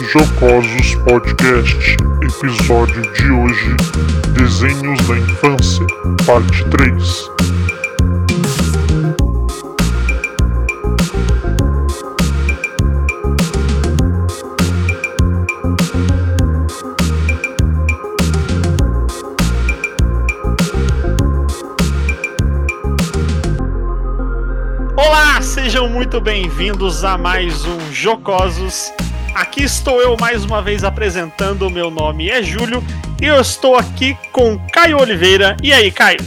Jocosos Podcast, episódio de hoje: Desenhos da Infância, parte 3. Olá, sejam muito bem-vindos a mais um Jocosos. Aqui estou eu mais uma vez apresentando. O meu nome é Júlio e eu estou aqui com Caio Oliveira. E aí, Caio?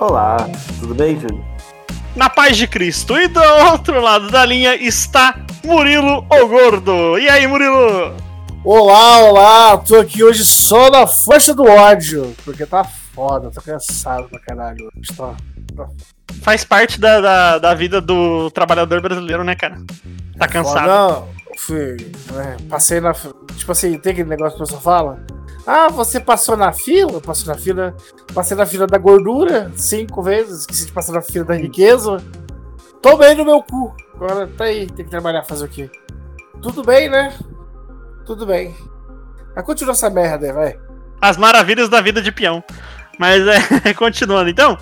Olá, tudo bem, Júlio? Na paz de Cristo. E do outro lado da linha está Murilo o Gordo. E aí, Murilo? Olá, olá! Tô aqui hoje só na força do ódio, porque tá foda, tô cansado pra caralho hoje. Tô, tô Faz parte da, da, da vida do trabalhador brasileiro, né, cara? Tá cansado. foda. Fui. né, passei na. Tipo assim, tem aquele negócio que a pessoa fala. Ah, você passou na fila? Passou na fila. Passei na fila da gordura cinco vezes, esqueci de passar na fila da riqueza. Tomei no meu cu. Agora tá aí, tem que trabalhar, fazer o quê? Tudo bem, né? Tudo bem. Mas continua essa merda vai. As maravilhas da vida de peão. Mas é, continuando, então.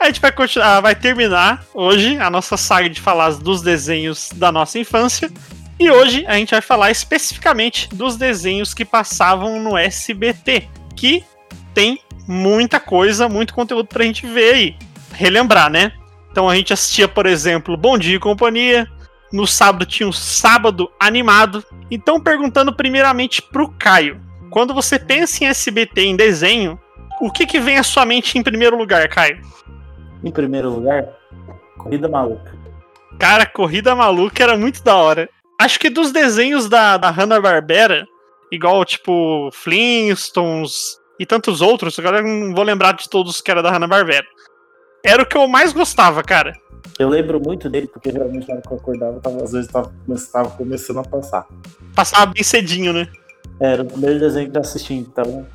A gente vai continuar, vai terminar hoje a nossa saga de falar dos desenhos da nossa infância. E hoje a gente vai falar especificamente dos desenhos que passavam no SBT, que tem muita coisa, muito conteúdo pra gente ver aí, relembrar, né? Então a gente assistia, por exemplo, Bom Dia e Companhia. No sábado tinha um sábado animado. Então perguntando primeiramente pro Caio, quando você pensa em SBT em desenho, o que que vem à sua mente em primeiro lugar, Caio? Em primeiro lugar, Corrida Maluca. Cara, Corrida Maluca era muito da hora. Acho que dos desenhos da, da Hanna-Barbera, igual, tipo, Flintstones e tantos outros, agora eu não vou lembrar de todos que era da Hanna-Barbera. Era o que eu mais gostava, cara. Eu lembro muito dele, porque geralmente na hora que eu acordava, tava, às vezes tava, tava começando a passar. Passava bem cedinho, né? Era o primeiro desenho que eu assisti, então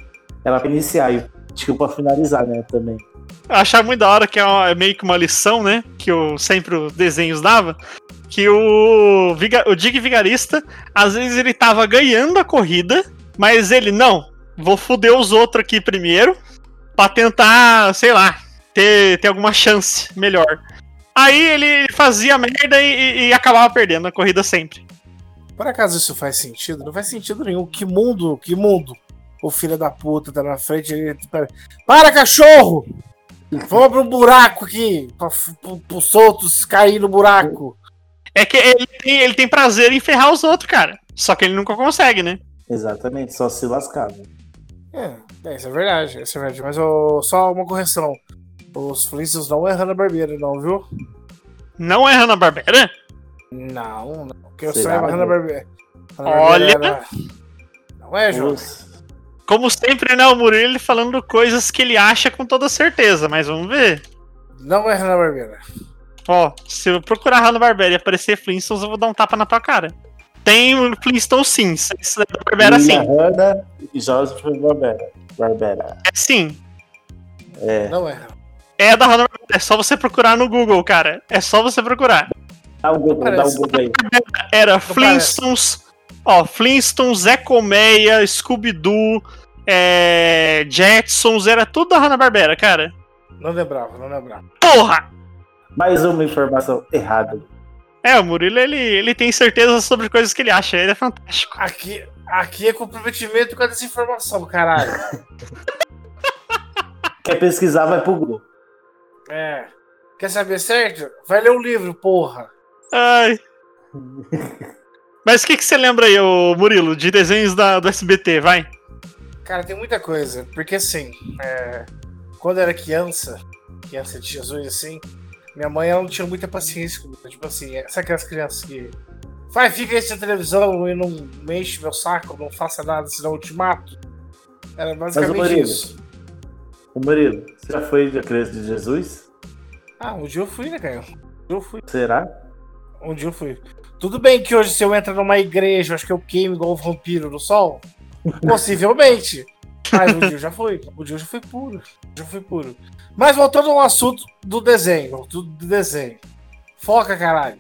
era pra iniciar e tipo pra finalizar, né, também. Eu achava muito da hora que é, uma- é meio que uma lição, né? Que eu sempre os desenhos dava. Que o, viga- o Dig Vigarista, às vezes ele tava ganhando a corrida, mas ele, não, vou foder os outros aqui primeiro, pra tentar, sei lá, ter, ter alguma chance melhor. Aí ele fazia merda e, e- acabava perdendo a corrida sempre. Por acaso isso faz sentido? Não faz sentido nenhum. Que mundo, que mundo? O filho da puta tá na frente. Ele... Para, cachorro! Vamos pro buraco aqui. Pra, pro, pro soltos cair no buraco. É que ele tem, ele tem prazer em ferrar os outros, cara. Só que ele nunca consegue, né? Exatamente, só se lascava. É, é, isso é verdade, isso é verdade. Mas só uma correção. Os Flintstones não é Hanna-Barbera, não, viu? Não é Hanna-Barbera? Não, não. Porque eu Será, saiba né? Hanna-Barbera. Olha. Não é, João? Como sempre, né, o Murilo ele falando coisas que ele acha com toda certeza, mas vamos ver. Não é Hanna-Barbera. Ó, se eu procurar Hanna-Barbera e aparecer Flintstones, eu vou dar um tapa na tua cara. Tem o Flintstones sim, isso é da Barbera sim. Hanna e Joseph Barbera. Barbera. É sim. É. Não é. É da Hanna-Barbera, é só você procurar no Google, cara. É só você procurar. Dá um Google, dá um Parece. Google aí. Era. Flintstones, ó, Flintstones, Zé Colmeia, Scooby-Doo, é, Jetsons, era tudo da Hanna-Barbera, cara. Não lembrava, não lembrava. Porra! Mais uma informação errada. É, o Murilo, ele, ele tem certeza sobre coisas que ele acha, ele é fantástico. Aqui, aqui é comprometimento com a desinformação, caralho. Quer pesquisar, vai pro Google. É. Quer saber certo? Vai ler o livro, porra. Ai. Mas o que, que você lembra aí, ô Murilo, de desenhos da, do SBT, vai? Cara, tem muita coisa. Porque assim, é, quando eu era criança, criança de Jesus, assim, minha mãe ela não tinha muita paciência comigo. Tipo assim, sabe aquelas crianças que. Vai, fica aí na televisão e não me enche meu saco, não faça nada, senão eu te mato. Era basicamente Murilo, isso. Ô Murilo, você já foi da criança de Jesus? Ah, um dia eu fui, né, cara? Um dia eu fui. Será? Um dia eu fui. Tudo bem que hoje, se eu entrar numa igreja, eu acho que eu queimo igual o vampiro no sol. Possivelmente. Mas um dia eu já fui. Um dia eu já fui puro. Já fui puro. Mas voltando ao assunto do desenho. Do, do desenho. Foca, caralho.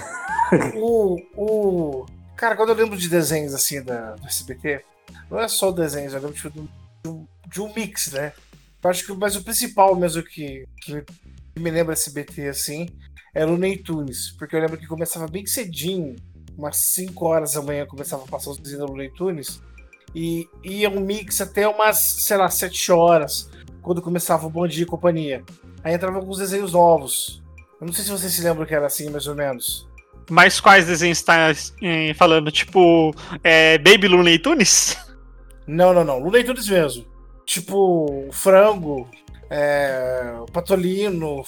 o, o, Cara, quando eu lembro de desenhos assim da, do SBT, não é só desenhos, eu lembro tipo, de, um, de um mix, né? Eu acho que mas o principal mesmo que, que, me, lembra SBT assim era o Ney Tunes, porque eu lembro que começava bem cedinho, umas 5 horas da manhã começava a passar os desenhos do Ney Tunes, e ia um mix até umas, sei lá, 7 horas, quando começava o Bom Dia e Companhia. Aí entravam alguns desenhos novos. Eu não sei se você se lembra que era assim, mais ou menos. Mas quais desenhos está eh, falando? Tipo, é, Baby Looney Tunes? Não, não, não. Looney Tunes mesmo. Tipo, Frango, é, Patolino,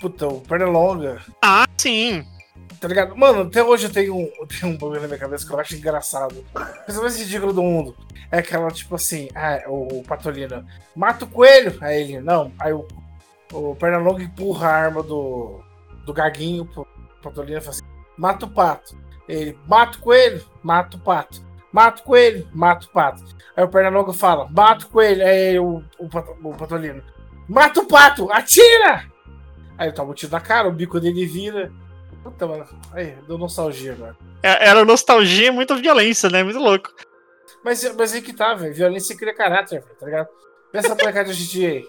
puta, o Pernalonga. Ah, sim. Tá ligado? Mano, até hoje eu tenho, eu tenho um bagulho na minha cabeça que eu acho engraçado. Coisa mais ridícula do mundo. É aquela, tipo assim, ah, o, o Patolino, mata o coelho. Aí ele, não. Aí o, o Pernalonga empurra a arma do, do Gaguinho pro Patolino e fala assim, mata o pato. Ele, mata o coelho, mata o pato. Mata o coelho, mata o pato. Aí o Pernalonga fala, mata o coelho. Aí o, o, o Patolino, mata o pato, atira! Aí ele toma um tiro na cara, o bico dele vira. Puta, mano. Aí, deu nostalgia agora. É, era nostalgia e muita violência, né? Muito louco. Mas, mas aí que tá, velho. Violência cria caráter, véio, tá ligado? Pensa molecada de GTA.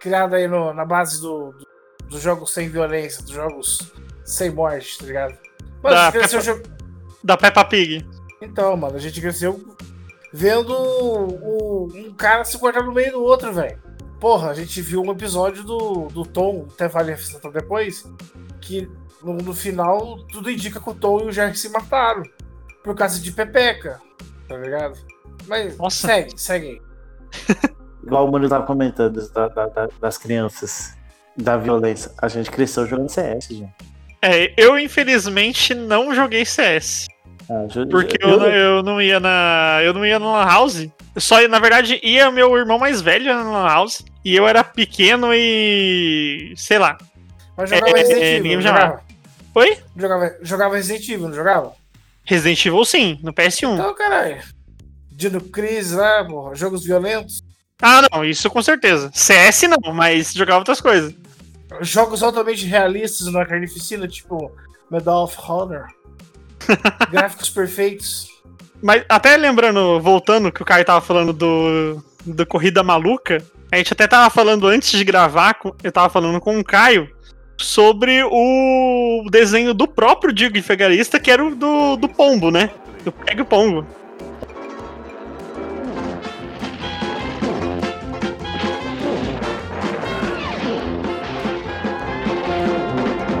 Criada aí no, na base do, do, dos jogos sem violência, dos jogos sem morte, tá ligado? Mano, Da a gente cresceu Peppa- jo- Da Peppa Pig. Então, mano, a gente cresceu vendo o- um cara se cortar no meio do outro, velho. Porra, a gente viu um episódio do, do Tom, até vale ressaltar depois, que no, no final tudo indica que o Tom e o Jerry se mataram. Por causa de Pepeca, tá ligado? Mas Nossa. segue, segue aí. Igual o Mano tava comentando da- da- da- das crianças, da violência. A gente cresceu jogando CS, gente. É, eu infelizmente não joguei CS. Ah, Porque eu- eu, não- eu não ia na. Eu não ia na Lan House. Eu Só, na verdade, ia meu irmão mais velho na Lan House. E eu era pequeno e. sei lá. Mas jogava É, Resident é, Evil, jogava? Oi? Jogava, jogava Resident Evil, não jogava? Resident Evil sim, no PS1. Então, caralho. Dino Cris lá, porra, jogos violentos. Ah, não, isso com certeza. CS não, mas jogava outras coisas. Jogos altamente realistas na carnificina, tipo Medal of Honor. Gráficos perfeitos. Mas até lembrando, voltando que o Caio tava falando do, do Corrida Maluca, a gente até tava falando antes de gravar, eu tava falando com o Caio sobre o desenho do próprio Diego Fegarista, que era o do, do Pombo, né? Do Pega o Pombo.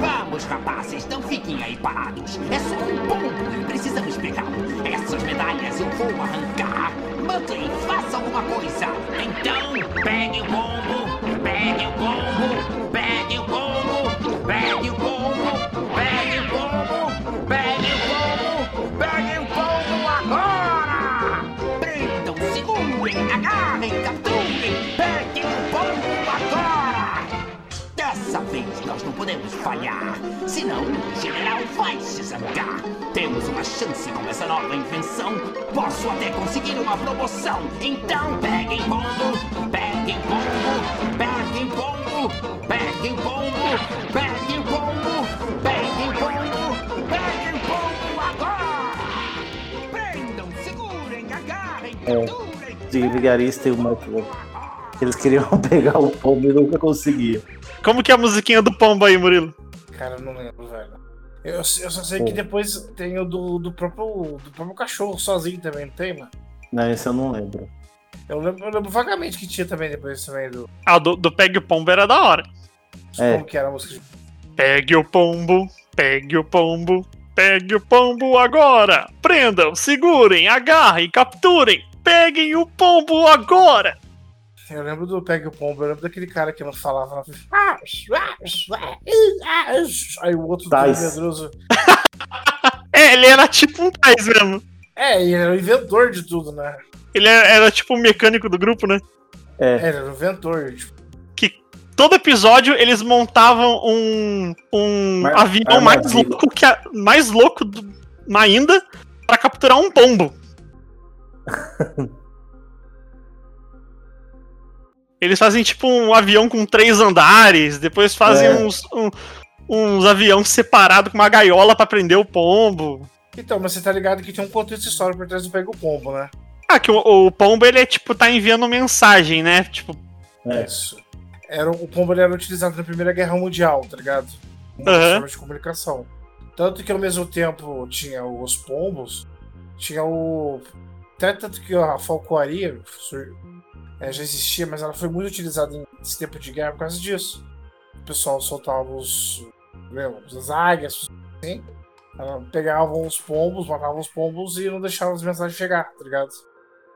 Vamos, rapazes, não fiquem aí parados. É só um pombo e precisamos pegá-lo. Essas medalhas eu vou arrancar. Muttley, faça alguma coisa. Então, pegue o pombo, falhar, senão o general vai se zangar. Temos uma chance com essa nova invenção. Posso até conseguir uma promoção. Então peguem pombo, peguem pombo, peguem pombo, peguem pombo, peguem pombo, peguem pombo, peguem pombo agora! Prendam, segurem, agarrem, capturem. de vigarista e o Michael. Eles queriam pegar o pombo e nunca conseguiam. Como que é a musiquinha do Pombo aí, Murilo? Cara, eu não lembro, velho. Eu, eu só sei que depois tem o do, do, próprio, do próprio cachorro sozinho também, não tem, mano? Não, esse eu não lembro. Eu lembro, eu lembro vagamente que tinha também depois também do. Ah, do, do Pegue o Pombo era da hora. É. Como que era a música de. Pegue o pombo, pegue o pombo, pegue o pombo agora! Prendam, segurem, agarrem, capturem! Peguem o pombo agora! Eu lembro do Pegue o Pombo, eu lembro daquele cara que não falava. Aí o outro do Tais. medroso. É, ele era tipo um Tais mesmo. É, ele era o inventor de tudo, né? Ele era, era tipo o mecânico do grupo, né? É, É, ele era o inventor. Tipo, Todo episódio eles montavam um, um Mar- avião mais louco, que a- mais louco do- ainda pra capturar um pombo. Eles fazem tipo um avião com três andares, depois fazem É. uns, um- uns aviões separados com uma gaiola pra prender o pombo. Então, mas você tá ligado que tem um contexto histórico por trás do Pega o Pombo, né? Ah, que o, o pombo ele é tipo, tá enviando mensagem, né? Tipo, É. Isso. Era, o pombo ele era utilizado na Primeira Guerra Mundial, tá ligado? Uma Aham. forma de comunicação. Tanto que ao mesmo tempo tinha os pombos, tinha o. Até tanto que a falcoaria é, já existia, mas ela foi muito utilizada nesse tempo de guerra por causa disso. O pessoal soltava os. as águias, assim. Pegavam os pombos, matavam os pombos e não deixavam as mensagens chegar, tá ligado?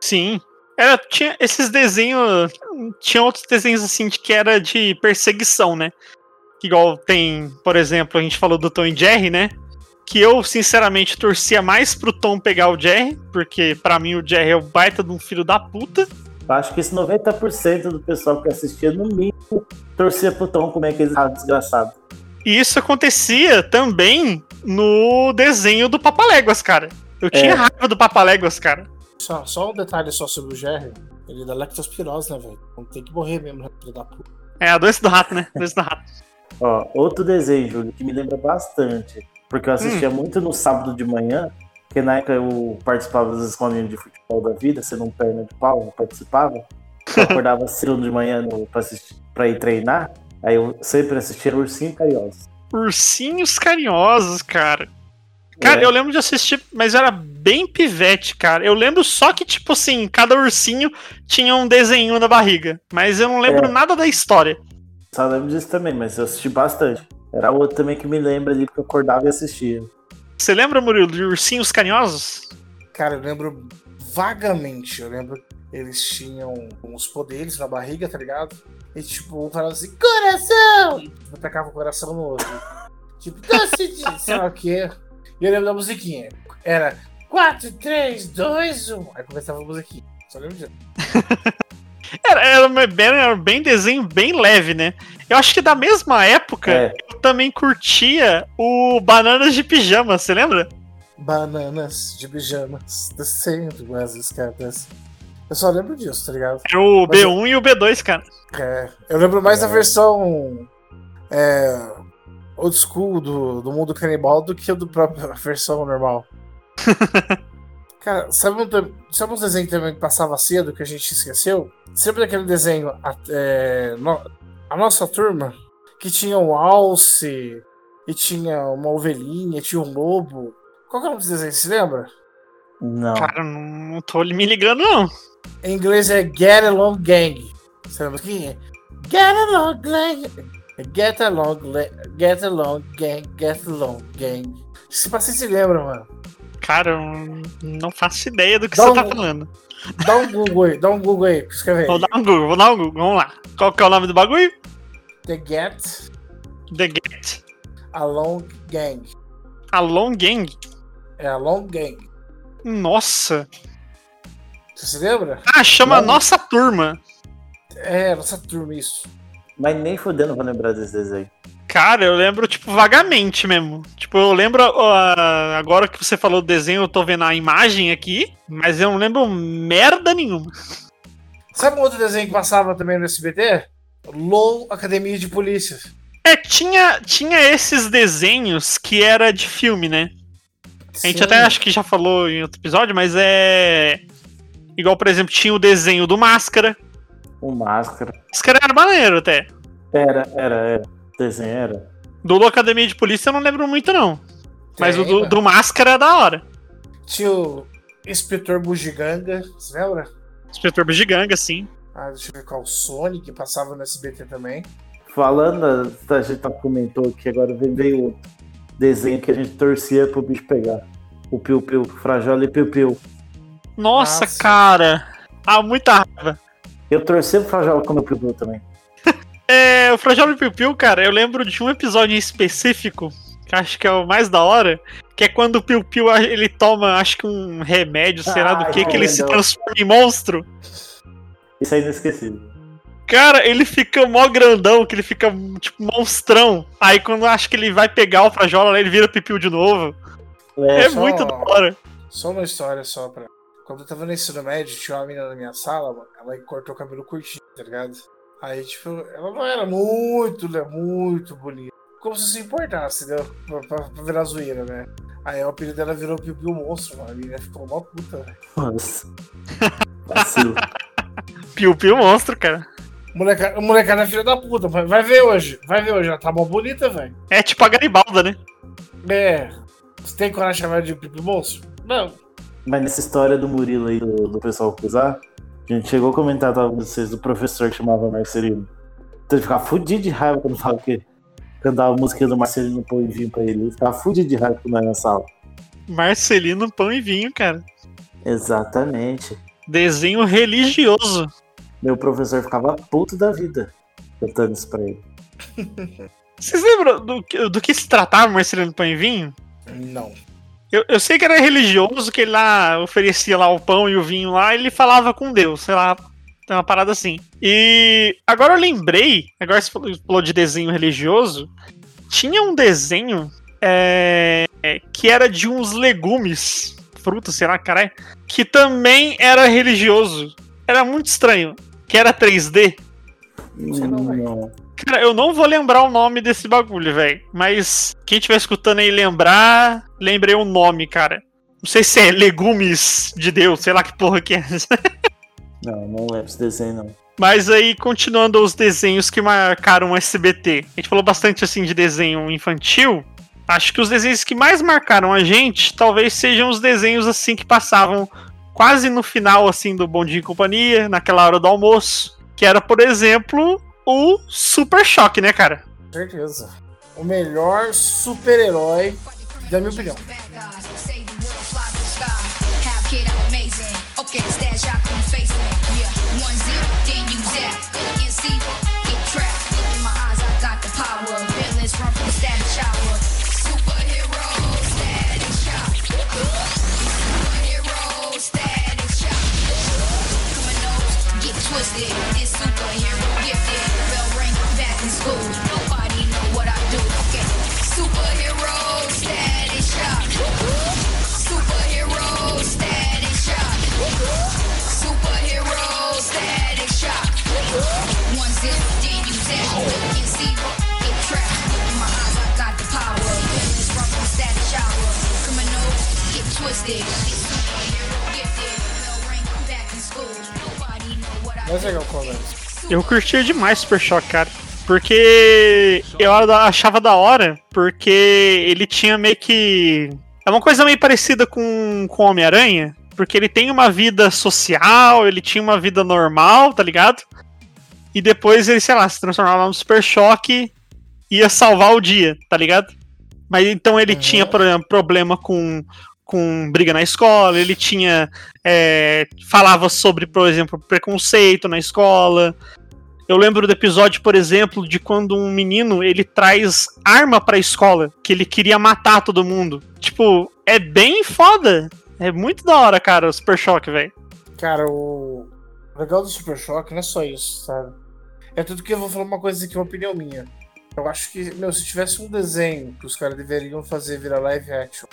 sim. Era, tinha esses desenhos. Tinha outros desenhos assim de que era de perseguição, né? Igual tem, por exemplo, a gente falou do Tom e Jerry, né? Que eu, sinceramente, torcia mais pro Tom pegar o Jerry, porque pra mim o Jerry é o baita de um filho da puta. Acho que esse 90% do pessoal que assistia, no mínimo, torcia pro Tom como é que ele tava desgraçado. E isso acontecia também no desenho do Papaléguas, cara. Eu tinha É. raiva do Papaléguas, cara. Só, só um detalhe só sobre o Jerry. Ele é da lectospirose, né, velho? Então tem que morrer mesmo, né, filho da puta. É, a doença do rato, né? A doença do rato. Ó, outro desenho, Júlio, que me lembra bastante, porque eu assistia muito no sábado de manhã, porque na época eu participava das escolinhas de futebol da vida, sendo um perna de pau, eu participava. Eu acordava cedo de manhã no, pra, assistir, pra ir treinar, aí eu sempre assistia Ursinho Carinhoso. Ursinhos carinhosos, cara. Cara, É. eu lembro de assistir, mas era bem pivete, cara. Eu lembro só que, tipo assim, cada ursinho tinha um desenho na barriga. Mas eu não lembro É. nada da história. Só lembro disso também, mas eu assisti bastante. Era outro também que me lembra ali, porque eu acordava e assistia. Você lembra, Murilo, de ursinhos carinhosos? Cara, eu lembro vagamente. Eu lembro que eles tinham uns poderes na barriga, tá ligado? E tipo, um falava assim, coração! E atacava o coração no outro. tipo, doce de sei lá o quê. E eu lembro da musiquinha. Era 4, 3, 2, 1. Aí começava a musiquinha. Só lembro disso. Era, era, bem, era bem desenho, bem leve, né? Eu acho que da mesma época, É. eu também curtia o Bananas de Pijama, você lembra? Bananas de pijamas descendo as escadas. Eu só lembro disso, tá ligado? Era o Mas B1 e o B2, cara. É, eu lembro mais da É. versão é, old school do, do mundo canibal do que do próprio a versão normal. Cara, sabe um, sabe um desenho também que passava cedo que a gente esqueceu? Sempre daquele desenho, a, é, no- a nossa turma, que tinha um alce, e tinha uma ovelhinha, tinha um lobo. Qual que é o nome desse desenho? Se lembra? Não. Cara, não, não tô me ligando, não. Em inglês é Get Along Gang. Você lembra quem é? Get Along Gang. Get Along, get along Gang. Get Along Gang. Se você se lembra, mano. Cara, eu não faço ideia do que Dá você um- tá falando. Dá um Google aí, dá um Google aí, escreve Vou aí. dar um Google, vou dar um Google, vamos lá. Qual que é o nome do bagulho? The Get The Get. Along Gang. A Long Gang. É Along Gang. Nossa. Você se lembra? Ah, chama Não. Nossa Turma. É, nossa turma, isso. Mas nem fudendo eu vou lembrar desse desenho. Cara, eu lembro, tipo, vagamente mesmo. Tipo, eu lembro, ah, agora que você falou do desenho, eu tô vendo a imagem aqui, mas eu não lembro merda nenhuma. Sabe um outro desenho que passava também no SBT? LOL Academia de Polícia. É, tinha, tinha esses desenhos que era de filme, né? A gente Sim. até acho que já falou em outro episódio, mas é. Igual, por exemplo, tinha o desenho do Máscara. Um máscara. Máscara era maneiro até. Era, era, era. Desenho era. Do Lo Academia de Polícia eu não lembro muito, não. Mas Tem, o do, do Máscara é da hora. Tinha o Inspetor Bugiganga, você lembra? Inspetor Bugiganga, sim. Ah, deixa eu ver qual o Sonic, que passava no SBT também. Falando, a gente tá- comentou que agora veio o desenho que a gente torcia pro bicho pegar. O Piu Piu, Frajola e Piu Piu. Nossa, Nossa. cara. Ah, muita raiva. Eu torcia pro Frajola como Piu Piu também. É, o Fragile Piu Piu, cara, eu lembro de um episódio em específico, que acho que é o mais da hora, que é quando o Piu Piu ele toma, acho que um remédio, sei lá do Ah, que, que ele se transforma em monstro. Isso é inesquecível. Cara, ele fica mó grandão, que ele fica tipo monstrão. Aí quando eu acho que ele vai pegar o Frajola, ele vira Piu Piu de novo. É, só- muito da hora. Só uma história só pra. Quando eu tava no ensino médio, tinha uma menina na minha sala, mano, ela cortou o cabelo curtinho, tá ligado? Aí, tipo, ela não era muito, né, muito bonita. Como se se importasse, entendeu? Pra, pra, pra virar zoeira, né? Aí o apelido dela virou Piu Piu Monstro, mano. A menina ficou mó puta, velho. Nossa. Vacilo. Piu Piu monstro, cara. Molecada, molecada é filha da puta, vai vai ver hoje. Vai ver hoje, ela tá mó bonita, velho. É tipo a Garibalda, né? É. Você tem coragem de chamar ela de Piu Piu Monstro? Não. Mas nessa história do Murilo aí, do, do pessoal acusar, a gente chegou a comentar tava, com vocês do professor que chamava Marcelino. Então ele ficava fudido de raiva quando falava que cantava a música do Marcelino põe vinho pra ele. Ele ficava fudido de raiva quando era na sala. Marcelino Pão e Vinho, cara. Exatamente. Desenho religioso. Meu professor ficava puto da vida cantando isso pra ele. Vocês lembram do, que- do que se tratava Marcelino Pão e Vinho? Não. Eu, eu sei que era religioso, que ele lá oferecia lá o pão e o vinho lá, ele falava com Deus, sei lá, uma parada assim. E agora eu lembrei, agora você falou- de desenho religioso, tinha um desenho é, que era de uns legumes, frutas, sei lá, caralho, que também era religioso. Era muito estranho, que era 3D. sei não. Não. Cara, eu não vou lembrar o nome desse bagulho, velho. Mas quem estiver escutando aí lembrar, lembrei o nome, cara. Não sei se é legumes de Deus, sei lá que porra que é. Não, não lembro esse desenho, não. Mas aí, continuando os desenhos que marcaram o SBT. A gente falou bastante assim de desenho infantil. Acho que os desenhos que mais marcaram a gente talvez sejam os desenhos assim que passavam quase no final assim do Bom Dia e Companhia, naquela hora do almoço. Que era, por exemplo, o Super Choque, né, cara? Certeza. O melhor super-herói, da minha opinião. Save the do. legal, Conversa. Eu curtia demais Super Choque, cara. Porque eu achava da hora, porque ele tinha meio que. É uma coisa meio parecida com com o Homem-Aranha, porque ele tem uma vida social, ele tinha uma vida normal, tá ligado? E depois ele, sei lá, se transformava no Super Choque e ia salvar o dia, tá ligado? Mas então ele Uhum. tinha, por exemplo, problema com, com briga na escola, ele tinha. é, falava sobre, por exemplo, preconceito na escola. Eu lembro do episódio, por exemplo, de quando um menino ele traz arma pra escola, que ele queria matar todo mundo. Tipo, é bem foda. É muito da hora, cara, o Super Choque, velho. Cara, o o legal do Super Choque não é só isso, sabe? É tudo que eu vou falar uma coisa aqui, uma opinião minha. Eu acho que, meu, se tivesse um desenho que os caras deveriam fazer virar live action,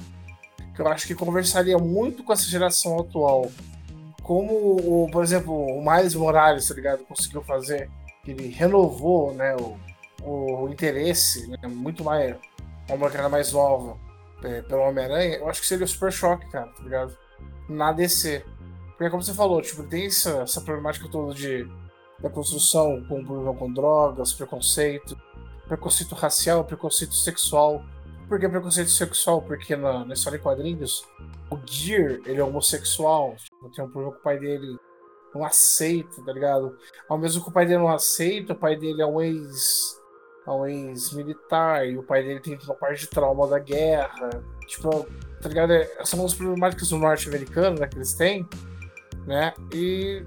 que eu acho que conversaria muito com essa geração atual, como, por exemplo, o Miles Morales, tá ligado? Conseguiu fazer, ele renovou, né, o, o interesse, né, muito mais, uma molecada mais nova, é, pelo Homem-Aranha, eu acho que seria o Super Choque, cara, tá ligado? Na DC. Porque como você falou, tipo, tem essa, essa problemática toda de da construção com com drogas, preconceito, preconceito racial, preconceito sexual. Por que preconceito sexual? Porque na, na história em quadrinhos, o Gear, ele é homossexual, tipo, tem um problema com o pai dele não aceita, tá ligado? Ao mesmo que o pai dele não aceita, o pai dele é um ex é um ex-militar e o pai dele tem uma parte de trauma da guerra. Tipo, tá ligado? É- São as problemáticas do norte-americano, né, que eles têm, né? E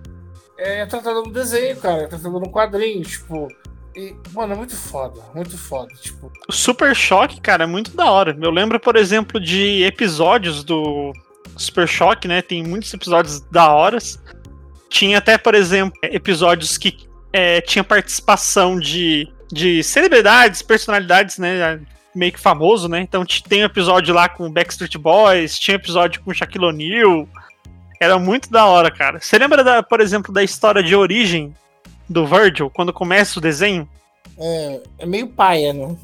é tratado no desenho, cara, é tratado no quadrinho, tipo. E, mano, é muito foda, muito foda. Tipo, O Super Choque, cara, é muito da hora. Eu lembro, por exemplo, de episódios do Super Choque, né? Tem muitos episódios da horas. Tinha até, por exemplo, episódios que é, tinha participação de, de celebridades, personalidades, né? Meio que famoso, né? Então tem um episódio lá com Backstreet Boys, tinha episódio com Shaquille O'Neal. Era muito da hora, cara. Você lembra, da, por exemplo, da história de origem do Virgil, quando começa o desenho? é, é meio paia, né?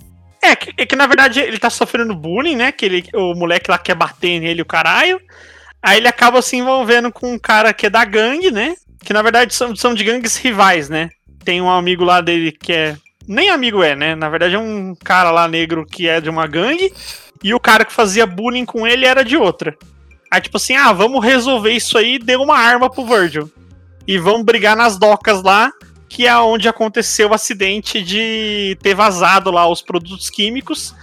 É que, é que, na verdade ele tá sofrendo bullying, né? Que ele, o moleque lá quer bater nele, o caralho. Aí ele acaba se envolvendo com um cara que é da gangue, né? Que na verdade são, são de gangues rivais, né? Tem um amigo lá dele que é. Nem amigo é, né? Na verdade é um cara lá negro que é de uma gangue. E o cara que fazia bullying com ele era de outra. Aí, tipo assim, ah, vamos resolver isso aí, deu uma arma pro Virgil. E vamos brigar nas docas lá, que é onde aconteceu o acidente de ter vazado lá os produtos químicos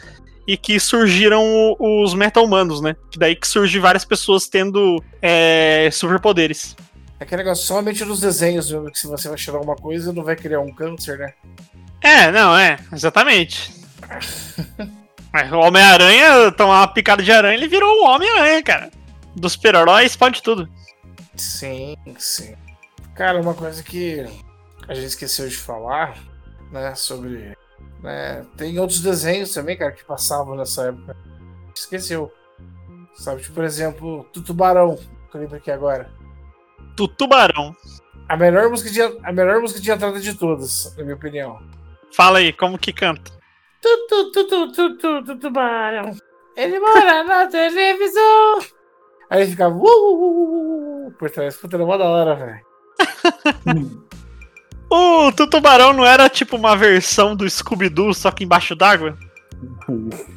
e que surgiram os meta-humanos, né? Daí que surge várias pessoas tendo é, superpoderes. É aquele negócio, somente nos desenhos, viu, que se você vai tirar alguma coisa, não vai criar um câncer, né? É, não, é, exatamente. o Homem-Aranha tomar uma picada de aranha, ele virou o Homem-Aranha, cara. Dos super-heróis, pode tudo. Sim, sim. Cara, uma coisa que a gente esqueceu de falar, né, sobre. Né, tem outros desenhos também, cara, que passavam nessa época. Esqueceu. Sabe, tipo, por exemplo, Tutubarão, que eu lembro aqui agora. Tutubarão. A melhor música de, a melhor música de entrada de todas, na minha opinião. Fala aí, como que canta? Tutu, tutu, tutu, tutubarão. Ele mora na televisão. Aí ficava uh, uh, uh, por trás. Puta, era uma da hora, velho. o Tutubarão não era tipo uma versão do Scooby-Doo, só que embaixo d'água?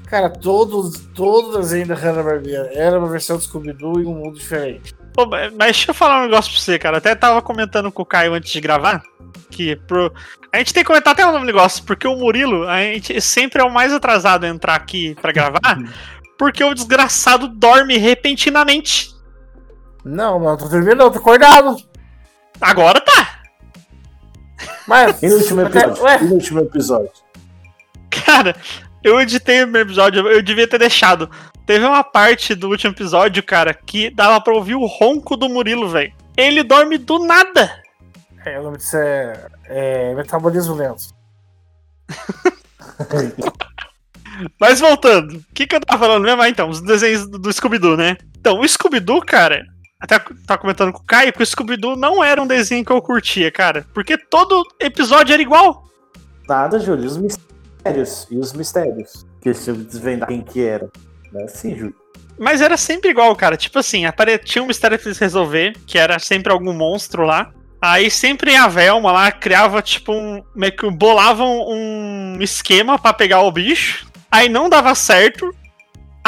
Cara, todos, todos ainda Hanna-Barbera era uma versão do Scooby-Doo em um mundo diferente. Pô, mas deixa eu falar um negócio pra você, cara. Até tava comentando com o Caio antes de gravar. Que pro... A gente tem que comentar até um negócio, porque o Murilo, a gente sempre é o mais atrasado a entrar aqui para gravar, porque o desgraçado dorme repentinamente. Não, não, tô dormindo, não, tô acordado. Agora tá. Mas. E no último episódio? Ué? E no último episódio? Cara, eu editei o meu episódio, eu devia ter deixado. Teve uma parte do último episódio, cara, que dava pra ouvir o ronco do Murilo, velho. Ele dorme do nada. É, o nome disso é, é metabolismo lento. Mas voltando, o que, que eu tava falando mesmo? Ah, então, os desenhos do, do Scooby-Doo, né? Então, o Scooby-Doo, cara, até tá comentando com o Caio que o Scooby-Doo não era um desenho que eu curtia, cara. Porque todo episódio era igual. Nada, Júlio, os mistérios. E os mistérios. Que eles tinham que desvendar quem que era. Não é assim, Júlio. Mas era sempre igual, cara. Tipo assim, apare... tinha um mistério pra eles resolver, que era sempre algum monstro lá. Aí sempre a Velma lá criava, tipo, um. Meio que bolavam um esquema para pegar o bicho. Aí não dava certo.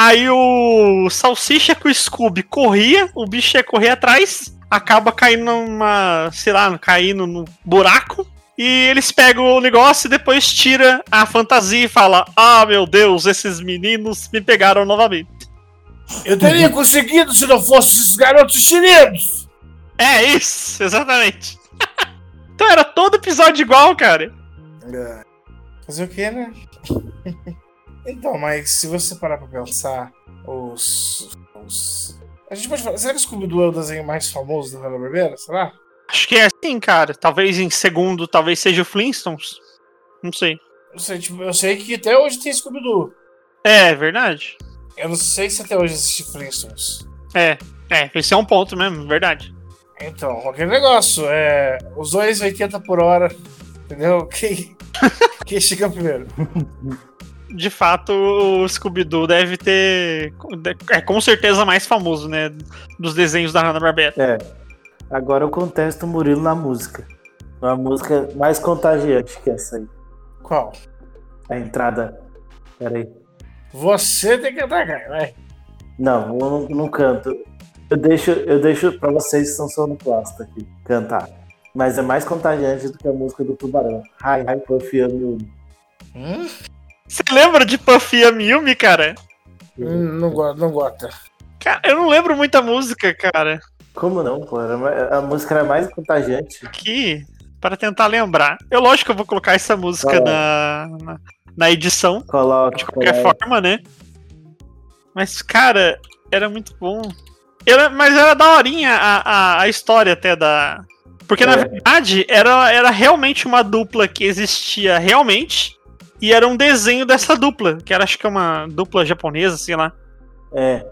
Aí o Salsicha com o Scooby corria, o bicho ia correr atrás, acaba caindo numa. sei lá, caindo no buraco. E eles pegam o negócio e depois tira a fantasia e fala: Ah, meu Deus, esses meninos me pegaram novamente. Eu teria conseguido se não fossem esses garotos chineses! É isso, exatamente. então era todo episódio igual, cara. É. Fazer o que, né? então, mas se você parar pra pensar, os. os... A gente pode falar. Será que o Scooby-Doo é o desenho mais famoso da Hanna-Barbera? Será? Acho que é assim, cara. Talvez em segundo, talvez seja o Flintstones. Não sei. Eu sei, tipo, eu sei que até hoje tem Scooby-Doo. É, verdade. Eu não sei se até hoje existe Flintstones. É, é, esse é um ponto mesmo, verdade. Então, aquele negócio, é. Os dois 80 por hora, entendeu? Quem, quem chega primeiro? De fato, o Scooby-Doo deve ter. É com certeza mais famoso, né? Dos desenhos da Hanna-Barbera. É. Agora eu contesto o Murilo na música. Uma música mais contagiante que essa aí. Qual? A entrada. Pera aí. Você tem que cantar, cara, vai. Não, eu não, não canto. Eu deixo, eu deixo pra vocês que são sonoplasta aqui cantar. Mas é mais contagiante do que a música do Tubarão. Hi, hi, Yumi. Hum? Você lembra de Puffy Yumi, cara? Hum, não, gosto, não gosta. Cara, eu não lembro muita música, cara. Como não, pô? A música era mais contagiante. Aqui, para tentar lembrar. Eu, lógico que eu vou colocar essa música na, na, na, edição. Coloca, de qualquer coloca. forma, né? Mas, cara, era muito bom. Era, mas era daorinha a, a, a história até da. Porque, é. na verdade, era, era realmente uma dupla que existia realmente. E era um desenho dessa dupla, que era acho que é uma dupla japonesa, sei lá. É.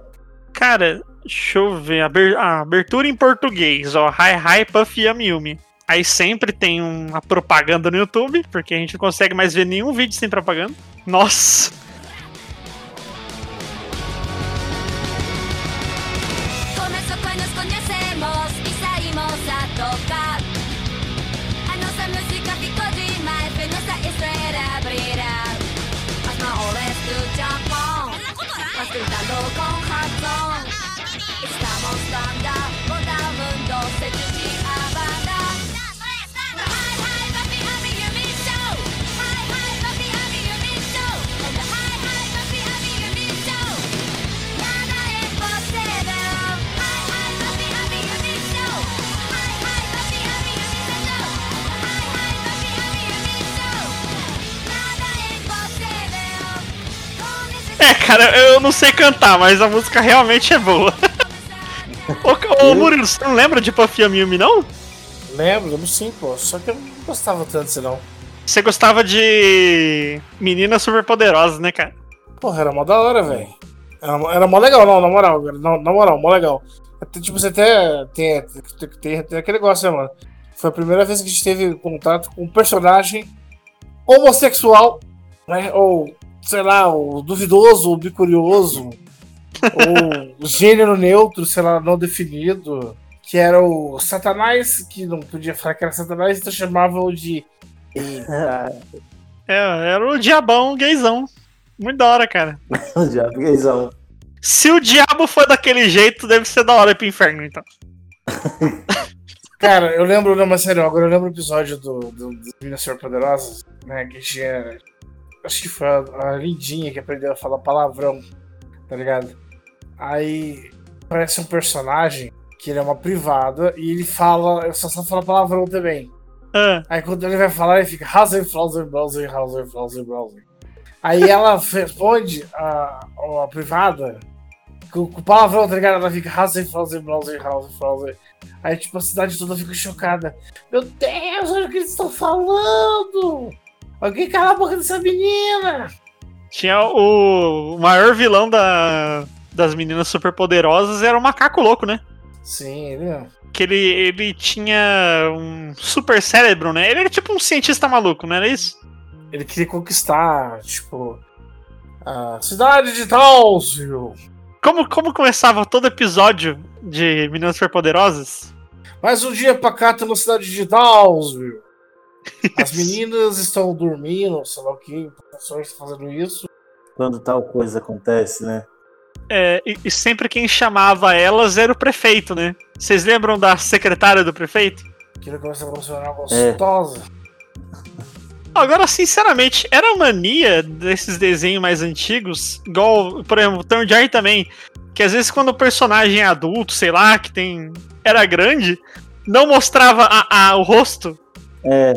Cara, deixa eu ver. A abertura em português, ó. Hi Hi Puff Yami Yumi. Aí sempre tem uma propaganda no YouTube, porque a gente não consegue mais ver nenhum vídeo sem propaganda. Nossa! É, cara, eu não sei cantar, mas a música realmente é boa. ô, ô Murilo, você não lembra de Puffy Yumi Yumi, não? Lembro, lembro sim, pô. Só que eu não gostava tanto disso, não. Você gostava de meninas superpoderosas, né, cara? Porra, era mó da hora, velho. Era, mó- era mó legal, não, na moral. Na, na moral, mó legal. Até, tipo, você até tem, tem, tem, tem aquele negócio, né, mano? Foi a primeira vez que a gente teve contato com um personagem homossexual, né? Ou, sei lá, o duvidoso, o bicurioso, ou gênero neutro, sei lá, não definido. Que era o Satanás, que não podia falar que era Satanás, então chamavam de. É, era o diabão gaysão. Muito da hora, cara. Já, gaysão. Se o diabo for daquele jeito, deve ser da hora ir pro inferno, então. Cara, eu lembro, não, mas sério, agora eu lembro o episódio do, do, dos Minas Superpoderosas, né? Que tinha. Acho que foi a, a Lindinha que aprendeu a falar palavrão, tá ligado? Aí aparece um personagem que ele é uma privada e ele fala. Só sabe falar palavrão também. Ah, Aí quando ele vai falar, ele fica Hauser, Flauser, Browser, Hauser, Flauser, Browser. Aí ela responde a, a privada com, com palavrão, tá ligado? Ela fica Hauser, Flauser, Browser, Hauser, Flauser. Aí, tipo, a cidade toda fica chocada. Meu Deus, olha o que eles estão falando! Alguém cala a boca dessa menina! tinha o, o maior vilão da, das meninas superpoderosas era o macaco louco, né? Sim, ele é. Que ele, ele tinha um super cérebro, né? Ele era tipo um cientista maluco, não era isso? Ele queria conquistar, tipo, a cidade de Talsville. Como, como começava todo episódio de Meninas Superpoderosas? Mais um dia pacato na cidade de Talsville. As meninas estão dormindo, sei lá o que, o professor está fazendo isso. Quando tal coisa acontece, né? É, e, e sempre quem chamava elas era o prefeito, né? Vocês lembram da secretária do prefeito? Que ele começa a funcionar gostosa. Agora, sinceramente, era mania desses desenhos mais antigos, igual, por exemplo, o Tom Jerry também, que às vezes quando o personagem é adulto, sei lá, que tem. era grande, não mostrava a- a- o rosto. É,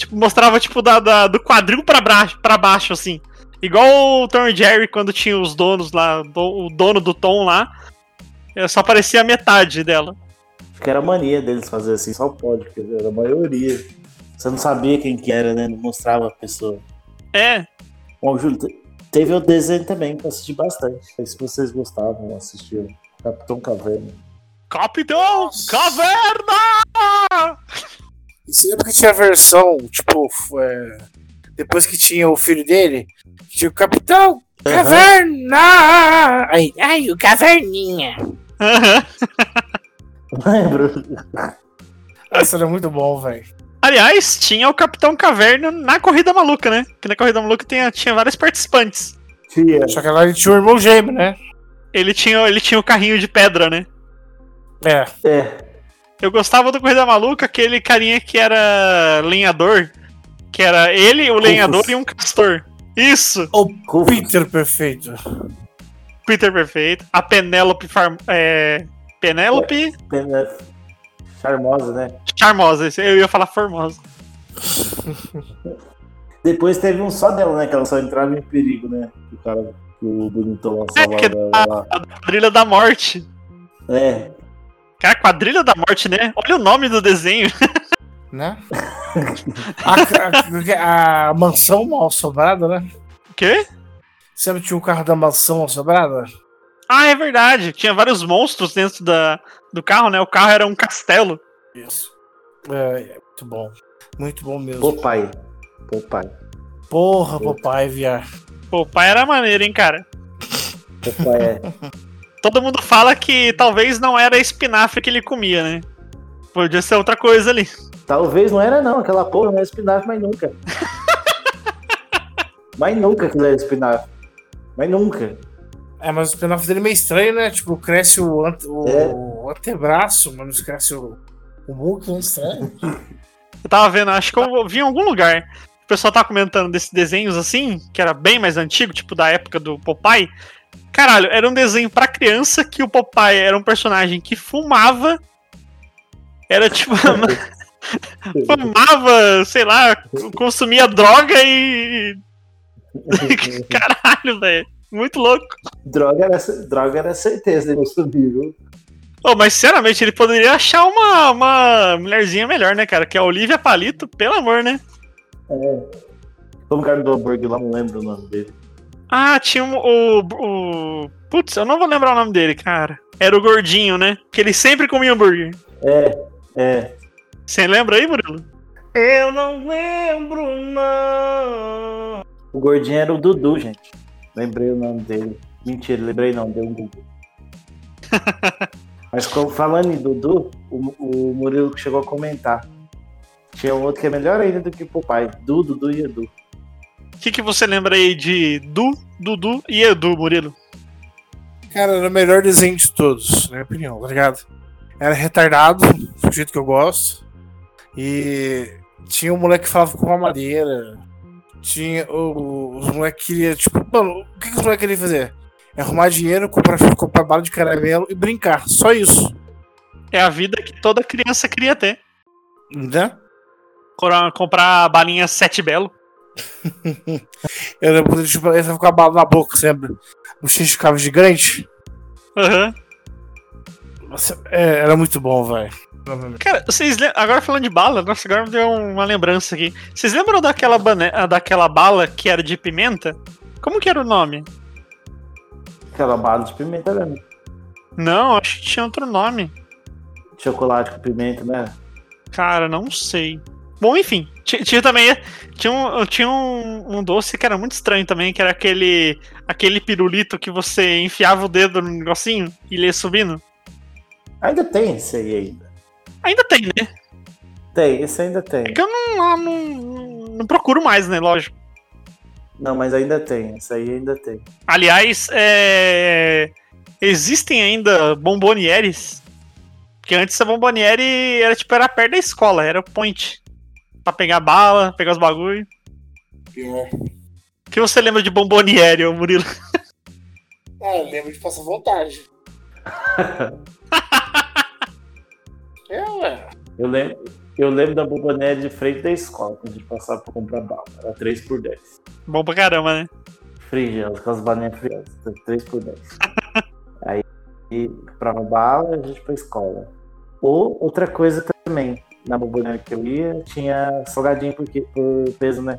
Tipo, mostrava, tipo, da, da- do quadril pra, baixo, pra baixo, assim. Igual o Tom e Jerry quando tinha os donos lá, do- o dono do Tom lá. eh, Só aparecia a metade dela. acho que era mania deles fazer assim, só pode, porque era a maioria. Você não sabia quem que era, né? Não mostrava a pessoa. É, Bom, Júlio, te- teve o desenho também que eu assisti bastante. Não sei se vocês gostavam, assistiram. Capitão Caverna. Capitão Caverna! Você lembra que tinha a versão, tipo, é, depois que tinha o filho dele, tinha o Capitão Caverna! Aí, ai, o Caverninha! Aham. Lembro. Essa era muito bom, velho. Aliás, tinha o Capitão Caverna na Corrida Maluca, né? Que na Corrida Maluca tinha, tinha vários participantes. Tia. Só que lá ele tinha o irmão gêmeo, né? Ele tinha, ele tinha o carrinho de pedra, né? É. É. Eu gostava do Corrida Maluca, aquele carinha que era lenhador. Que era ele, o lenhador e um castor. Isso, O. Peter perfeito. Peter Perfeito. A Penélope Farm... é, Penélope Charmosa, né? Charmosa. esse- Eu ia falar Formosa. Depois teve um só dela, né? Que ela só entrava em perigo, né? O cara, que o bonitão lá É, que salvava ela lá. A Quadrilha da Morte. É. Cara, Quadrilha da Morte, né? Olha o nome do desenho. Né? a, a- a mansão mal assombrada, né? O quê? Sempre tinha o carro da mansão assombrada? Ah, é verdade. Tinha vários monstros dentro da, do carro, né? O carro era um castelo. Isso. É, é muito bom. Muito bom mesmo. Popeye. Popeye. Porra, Popeye, viar. Pô, o pai era maneiro, hein, cara. Popeye é. Todo mundo fala que talvez não era espinafre que ele comia, né? Podia ser outra coisa ali. Talvez não era não, aquela porra não era espinafre, mas nunca. mas nunca aquilo era espinafre. Mas nunca. É, mas o spin-off dele é meio estranho, né? Tipo, cresce o, ante, o, É. o antebraço, mas não cresce o, o Hulk, é estranho. Eu tava vendo, acho que eu vi em algum lugar. O pessoal tá comentando desses desenhos assim, que era bem mais antigo, tipo da época do Popeye. Caralho, era um desenho pra criança que o Popeye era um personagem que fumava. Era tipo. fumava, sei lá, consumia droga e. Caralho, velho. Muito louco. droga, era, droga era certeza de consumir, viu? Oh, mas sinceramente, ele poderia achar uma, uma mulherzinha melhor, né, cara? Que é a Olivia Palito, pelo amor, né? É. Como o cara do hambúrguer lá, não lembro o nome dele. Ah, tinha um- o, o. Putz, eu não vou lembrar o nome dele, cara. Era o gordinho, né? Que ele sempre comia hambúrguer. É, é. Você lembra aí, Murilo? Eu não lembro, não. O gordinho era o Dudu, gente. Lembrei o nome dele. Mentira, lembrei não, deu um Google. Mas falando em Dudu, o, o Murilo que chegou a comentar. Tinha um outro que é melhor ainda do que o Popeye. Du, Dudu e Edu. O que, que você lembra aí de Du, Dudu e Edu, Murilo? Cara, era o melhor desenho de todos, na minha opinião, tá ligado? Era retardado, do jeito que eu gosto. E tinha um moleque que falava com uma madeira. Tinha o- os moleques queriam, tipo, mano, o que, que os moleques queriam fazer? É arrumar dinheiro, comprar, comprar bala de caramelo e brincar. Só isso. É a vida que toda criança queria ter. Né? Cora- Comprar balinha sete belo. Eu lembro de tipo, ele tava com a bala na boca sempre. O xixi ficava gigante. Aham. Nossa, é, era muito bom, velho. Cara, vocês lem- agora falando de bala, nossa, agora me deu uma lembrança aqui. Vocês lembram daquela, bane- ah, daquela bala que era de pimenta? Como que era o nome? Aquela bala de pimenta era Não, acho que tinha outro nome. chocolate com pimenta, né? Cara, não sei. Bom, enfim, ti- tinha, também. Tinha, um, tinha um, um doce que era muito estranho também, que era aquele. aquele pirulito que você enfiava o dedo no negocinho e ele ia subindo. Ainda tem esse aí ainda. Ainda tem, né? Tem, esse ainda tem. É que eu não, não, não procuro mais, né? Lógico. Não, mas ainda tem. Esse aí ainda tem. Aliás, é, existem ainda bombonieres. Porque antes a bomboniere era tipo, era perto da escola, era o point. Pra pegar bala, pegar os bagulho. Pior. O que você lembra de bomboniere, ô Murilo? Ah, eu lembro de passar vontade. é, ué. Eu lembro, eu lembro da Bombonera de frente da escola, gente passava pra comprar bala. Era 3 por 10. Bom pra caramba, né? Frigelas, com as balinhas frias. 3 por 10. Aí e comprava bala a gente pra escola. Ou outra coisa também, na Bombonera que eu ia, tinha salgadinho por, por peso, né?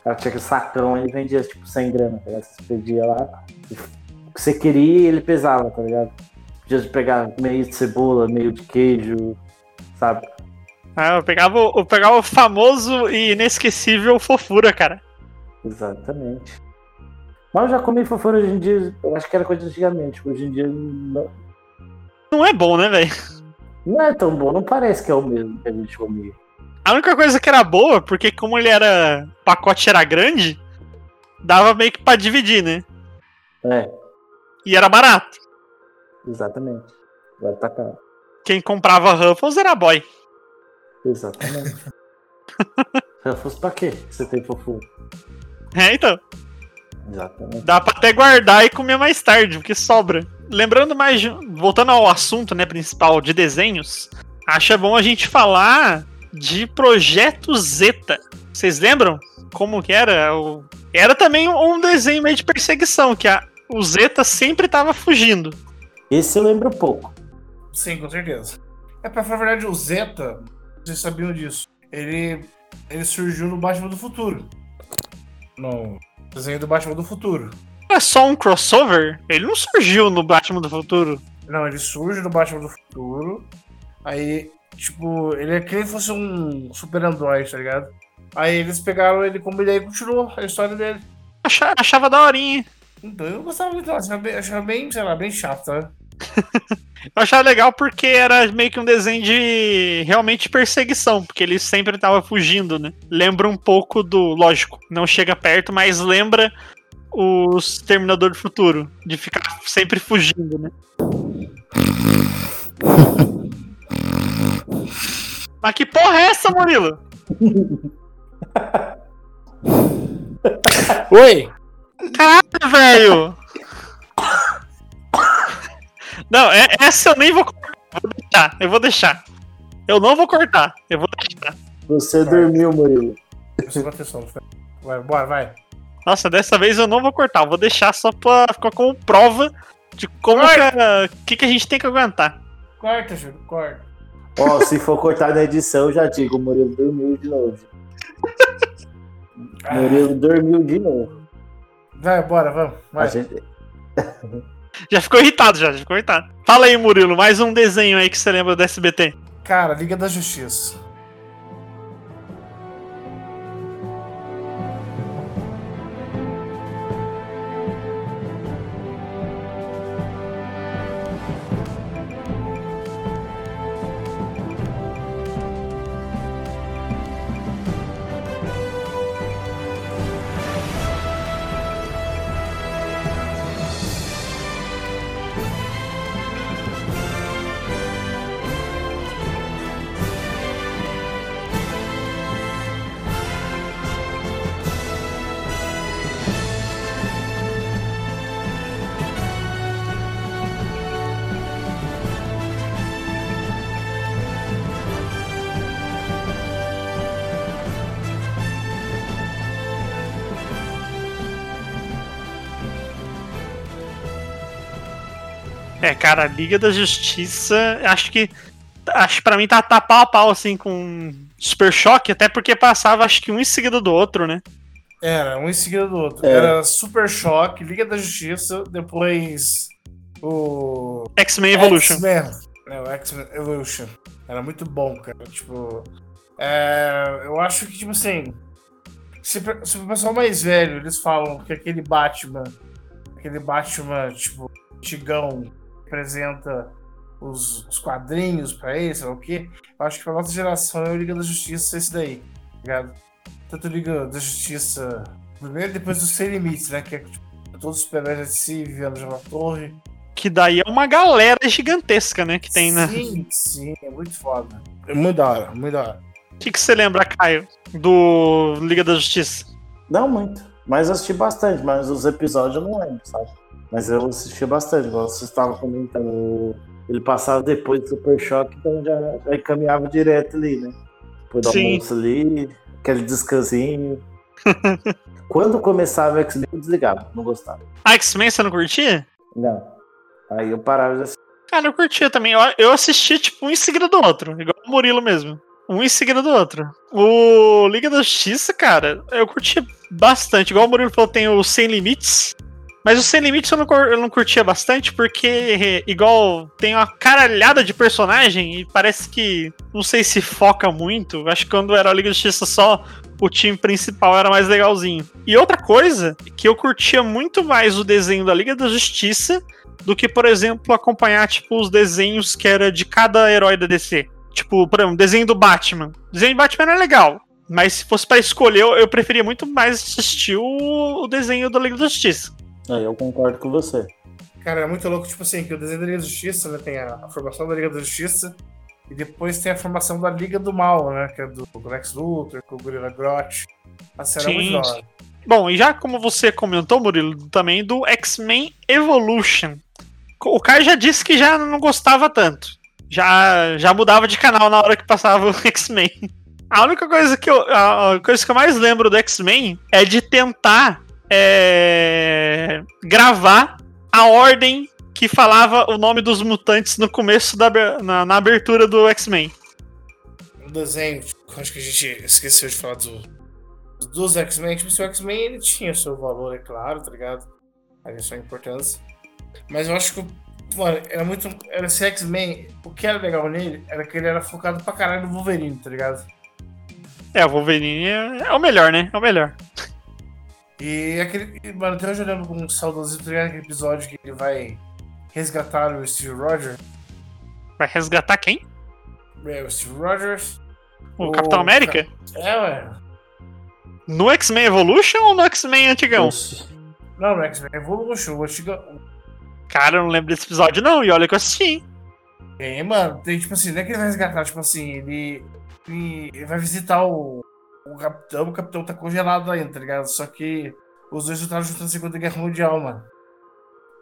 O cara tinha aquele sacão, ele vendia tipo 100 gramas, tá ligado? Você pedia lá, o que você queria ele pesava, tá ligado? Podia pegar meio de cebola, meio de queijo, sabe? Ah, eu pegava, o- eu pegava o famoso e inesquecível fofura, cara. Exatamente. Mas eu já comi fofura hoje em dia, eu acho que era coisa de antigamente. Hoje em dia não, Não é bom, né, velho? Não é tão bom, não parece que é o mesmo que a gente comia. A única coisa que era boa, porque como ele era. O pacote era grande, dava meio que pra dividir, né? É, E era barato. exatamente. Agora tá caro. Quem comprava Ruffles era boy. Exatamente. Fosse pra quê? Você tem fofura? É, então. Exatamente. Dá pra até guardar e comer mais tarde, porque sobra. Lembrando mais, de- voltando ao assunto né, principal de desenhos, acho bom a gente falar de Projeto Zeta. Vocês lembram como que era? O- Era também um desenho meio de perseguição, que a... o Zeta sempre tava fugindo. Esse eu lembro pouco. Sim, com certeza. É, pra falar a verdade, o Zeta, vocês sabiam disso, ele, ele surgiu no Batman do Futuro. No desenho do Batman do Futuro. É só um crossover? Ele não surgiu no Batman do Futuro. Não, ele surge no Batman do Futuro, aí Tipo, ele é que nem fosse um super android, tá ligado? Aí eles pegaram ele como ele aí continuou a história dele. Acha- achava daorinha. Então eu gostava muito. Achava bem, achava bem, sei lá, bem chato, né? Eu achava legal porque era meio que um desenho de realmente perseguição, porque ele sempre tava fugindo, né? Lembra um pouco do. Lógico, não chega perto, mas lembra os Terminador do Futuro, de ficar sempre fugindo, né? Mas que porra é essa, Murilo? Oi! Caralho, velho! Não, é- essa eu nem vou cortar. Vou deixar, eu vou deixar. Eu não vou cortar, eu vou deixar. Você dormiu, Murilo. Vai, bora, vai. Nossa, dessa vez eu não vou cortar, eu vou deixar só pra ficar como prova de como que, a- que, que a gente tem que aguentar. Corta, Júlio, corta. Ó, se for cortar na edição, eu já digo, o Murilo dormiu de novo. Murilo dormiu de novo. Vai, bora, vamos. Vai. A gente... Já ficou irritado, já, já ficou irritado. Fala aí, Murilo, mais um desenho aí que você lembra do SBT. Cara, Liga da Justiça. Cara, Liga da Justiça, acho que. Acho que pra mim tá, tá pau a pau, assim, com Super Choque, até porque passava, acho que um em seguida do outro, né? Era, um em seguida do outro. É. Era Super Choque, Liga da Justiça, depois o. X-Men Evolution. X-Men. É, o X-Men Evolution. Era muito bom, cara. Tipo. é, eu acho que, tipo assim. Se, se o pessoal mais velho eles falam que aquele Batman. Aquele Batman, tipo, antigão, representa os, os quadrinhos pra ele, sei lá o quê. Eu acho que pra nossa geração é o Liga da Justiça esse daí, tá ligado? Tanto Liga da Justiça. Primeiro e depois do Sem Limites, né? Que é tipo, todos os super-heróis de si vivendo na torre. Que daí é uma galera gigantesca, né? Que tem na. Sim, sim, é muito foda. É muito da hora, muito da hora. O que, que você lembra, Caio, do Liga da Justiça? Não muito. Mas eu assisti bastante, mas os episódios eu não lembro, sabe? Mas eu assisti bastante, igual vocês estavam comentando. Ele passava depois do Super Choque, então já, já encaminhava direto ali, né? Depois do Sim. almoço ali, aquele descansinho. Quando começava o X-Men, eu desligava, não gostava. A X-Men você não curtia? Não. Aí eu parava de assistir. Cara, eu curtia também. Eu, eu assisti, tipo, um em seguida do outro. Igual o Murilo mesmo. Um em seguida do outro. O Liga da Justiça, cara, eu curtia bastante. Igual o Murilo falou, tem o Sem Limites. Mas o Sem Limites eu não, eu não curtia bastante porque, igual, tem uma caralhada de personagem e parece que, não sei se foca muito. Acho que quando era a Liga da Justiça só o time principal era mais legalzinho. E outra coisa, que eu curtia muito mais o desenho da Liga da Justiça do que, por exemplo, acompanhar, tipo, os desenhos que era de cada herói da DC. Tipo, por exemplo, desenho do Batman. O desenho do Batman era legal. Mas se fosse pra escolher, eu, preferia muito mais assistir o desenho da Liga da Justiça. Aí eu concordo com você. Cara, é muito louco, tipo assim, que o desenho da Liga da Justiça, né? Tem a, a formação da Liga da Justiça e depois tem a formação da Liga do Mal, né? Que é do, Lex Luthor, com o Gorilla Grodd. A série é Sim, muito da hora. Bom, e já como você comentou, Murilo, também do X-Men Evolution. O Kai já disse que já não gostava tanto. Já, já mudava de canal na hora que passava o X-Men. A única coisa que eu, a a coisa que eu mais lembro do X-Men é de tentar é, gravar a ordem que falava o nome dos mutantes no começo da na, na abertura do X-Men. Um desenho, acho que a gente esqueceu de falar do, dos X-Men. Tipo, o X-Men ele tinha seu valor, é claro, tá ligado? Ali sua importância. Mas eu acho que Mano, era muito. Era esse X-Men. O que era legal nele era que ele era focado pra caralho no Wolverine, tá ligado? É, o Wolverine é, é o melhor, né? É o melhor. E aquele. Mano, até hoje eu lembro com um saudosismo, tá ligado? Aquele episódio que ele vai resgatar o Steve Rogers. Vai resgatar quem? É, o Steve Rogers. O O Capitão América? É, ué. No X-Men Evolution ou no X-Men antigão? Não, no X-Men Evolution. O antigo. Cara, eu não lembro desse episódio, não. E olha que eu assisti, hein? É, mano, tem tipo assim, não é que ele vai resgatar, tipo assim. Ele, ele vai visitar o. O capitão, o capitão tá congelado ainda, tá ligado? Só que os dois lutaram junto na Segunda Guerra Mundial, mano.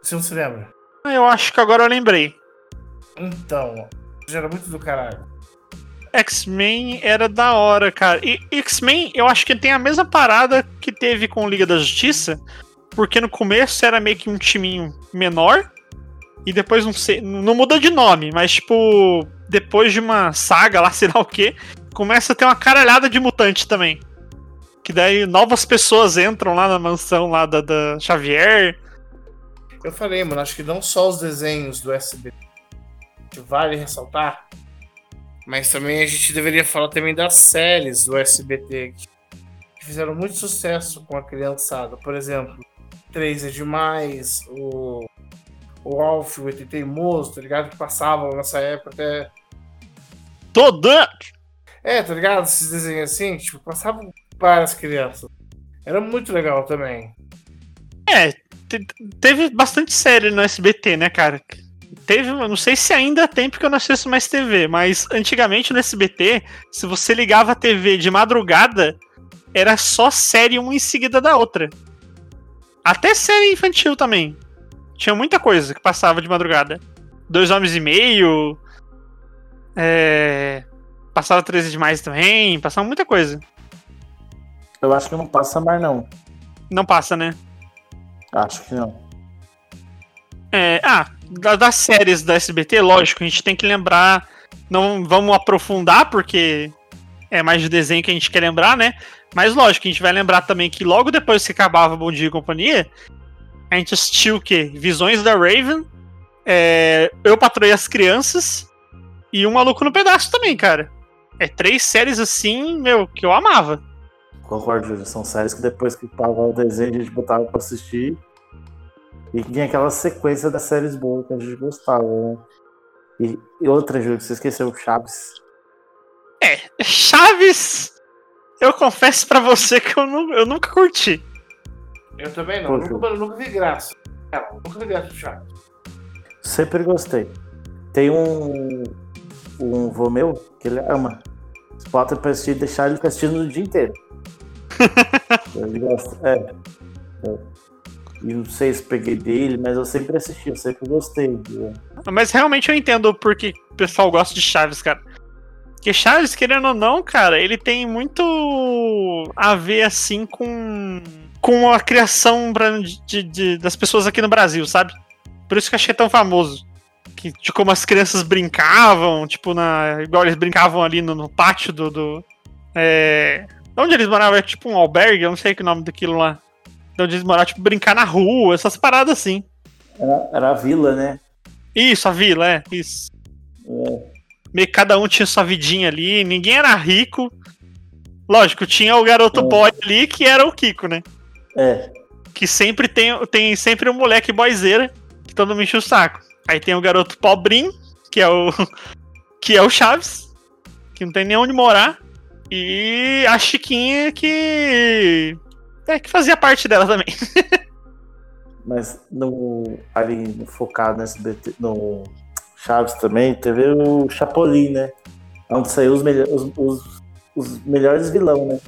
Você não se lembra? Ah, Eu acho que agora eu lembrei. Então, já era muito do caralho. X-Men era da hora, cara. E X-Men, eu acho que tem a mesma parada que teve com Liga da Justiça, porque no começo era meio que um timinho menor, e depois não sei, não muda de nome, mas tipo, depois de uma saga lá, sei lá o que, começa a ter uma caralhada de mutante também. Que daí novas pessoas entram lá na mansão lá da, da Xavier. Eu falei, mano, acho que não só os desenhos do SBT que vale ressaltar, mas também a gente deveria falar também das séries do SBT que fizeram muito sucesso com a criançada. Por exemplo, Três é Demais, o, o Alf, o ET Teimoso, tá ligado? Que passavam nessa época até. Toda! É, tá ligado? Esses desenhos assim, tipo, passavam para as crianças. Era muito legal também. É, te- teve bastante série no SBT, né, cara? Teve, não sei se ainda tem, porque eu não assisto mais TV, mas antigamente no SBT, se você ligava a TV de madrugada, era só série uma em seguida da outra. Até série infantil também. Tinha muita coisa que passava de madrugada. Dois Homens e Meio. É. Passava 13 demais também. Passava muita coisa. Eu acho que não passa mais, não. Não passa, né? Acho que não. É, ah, da- das séries da SBT, lógico, a gente tem que lembrar. Não vamos aprofundar, porque é mais de desenho que a gente quer lembrar, né? Mas lógico, a gente vai lembrar também que logo depois que acabava Bom Dia e Companhia, a gente assistiu o quê? Visões da Raven, é, Eu Patroei as Crianças e Um Maluco no Pedaço também, cara. É três séries assim, meu, que eu amava. Concordo, Júlio. São séries que depois que pagava o desenho, a gente botava pra assistir. E tinha aquela sequência das séries boas que a gente gostava, né? E, e outra, Júlio, você esqueceu o Chaves. Chaves, eu confesso pra você que eu, nu- eu nunca curti. Eu também não. Poxa. Nunca, eu nunca vi graça. Cara, eu nunca vi graça do Chaves. Sempre gostei. Tem um, um vô meu que ele ama. Você bota pra assistir deixar ele assistindo o dia inteiro. ele gosta. É. é. E não sei se peguei dele, mas eu sempre assisti, eu sempre gostei. Mas realmente eu entendo porque o pessoal gosta de Chaves, cara. Porque Chaves, querendo ou não, cara, ele tem muito a ver, assim, com, com a criação pra- de, de- das pessoas aqui no Brasil, sabe? Por isso que eu achei tão famoso. Que, de como as crianças brincavam, tipo, na, igual eles brincavam ali no, no pátio do. do é, onde eles moravam? É tipo um albergue, eu não sei que nome daquilo lá. De onde eles moravam, tipo, brincar na rua, essas paradas assim. Era, era a vila, né? Isso, a vila, é, isso. É. Meio que cada um tinha sua vidinha ali, ninguém era rico. Lógico, tinha o garoto É. boy ali que era o Kiko, né? É. Que sempre tem, tem sempre um moleque boyzeira que todo mundo enche o saco. Aí tem o garoto pobrinho, que é o que é o Chaves, que não tem nem onde morar, e a Chiquinha que é que fazia parte dela também. Mas no, ali focado no SBT, no Chaves também, teve o Chapolin, né? Onde saiu os, melhor, os, os, os melhores vilão, né?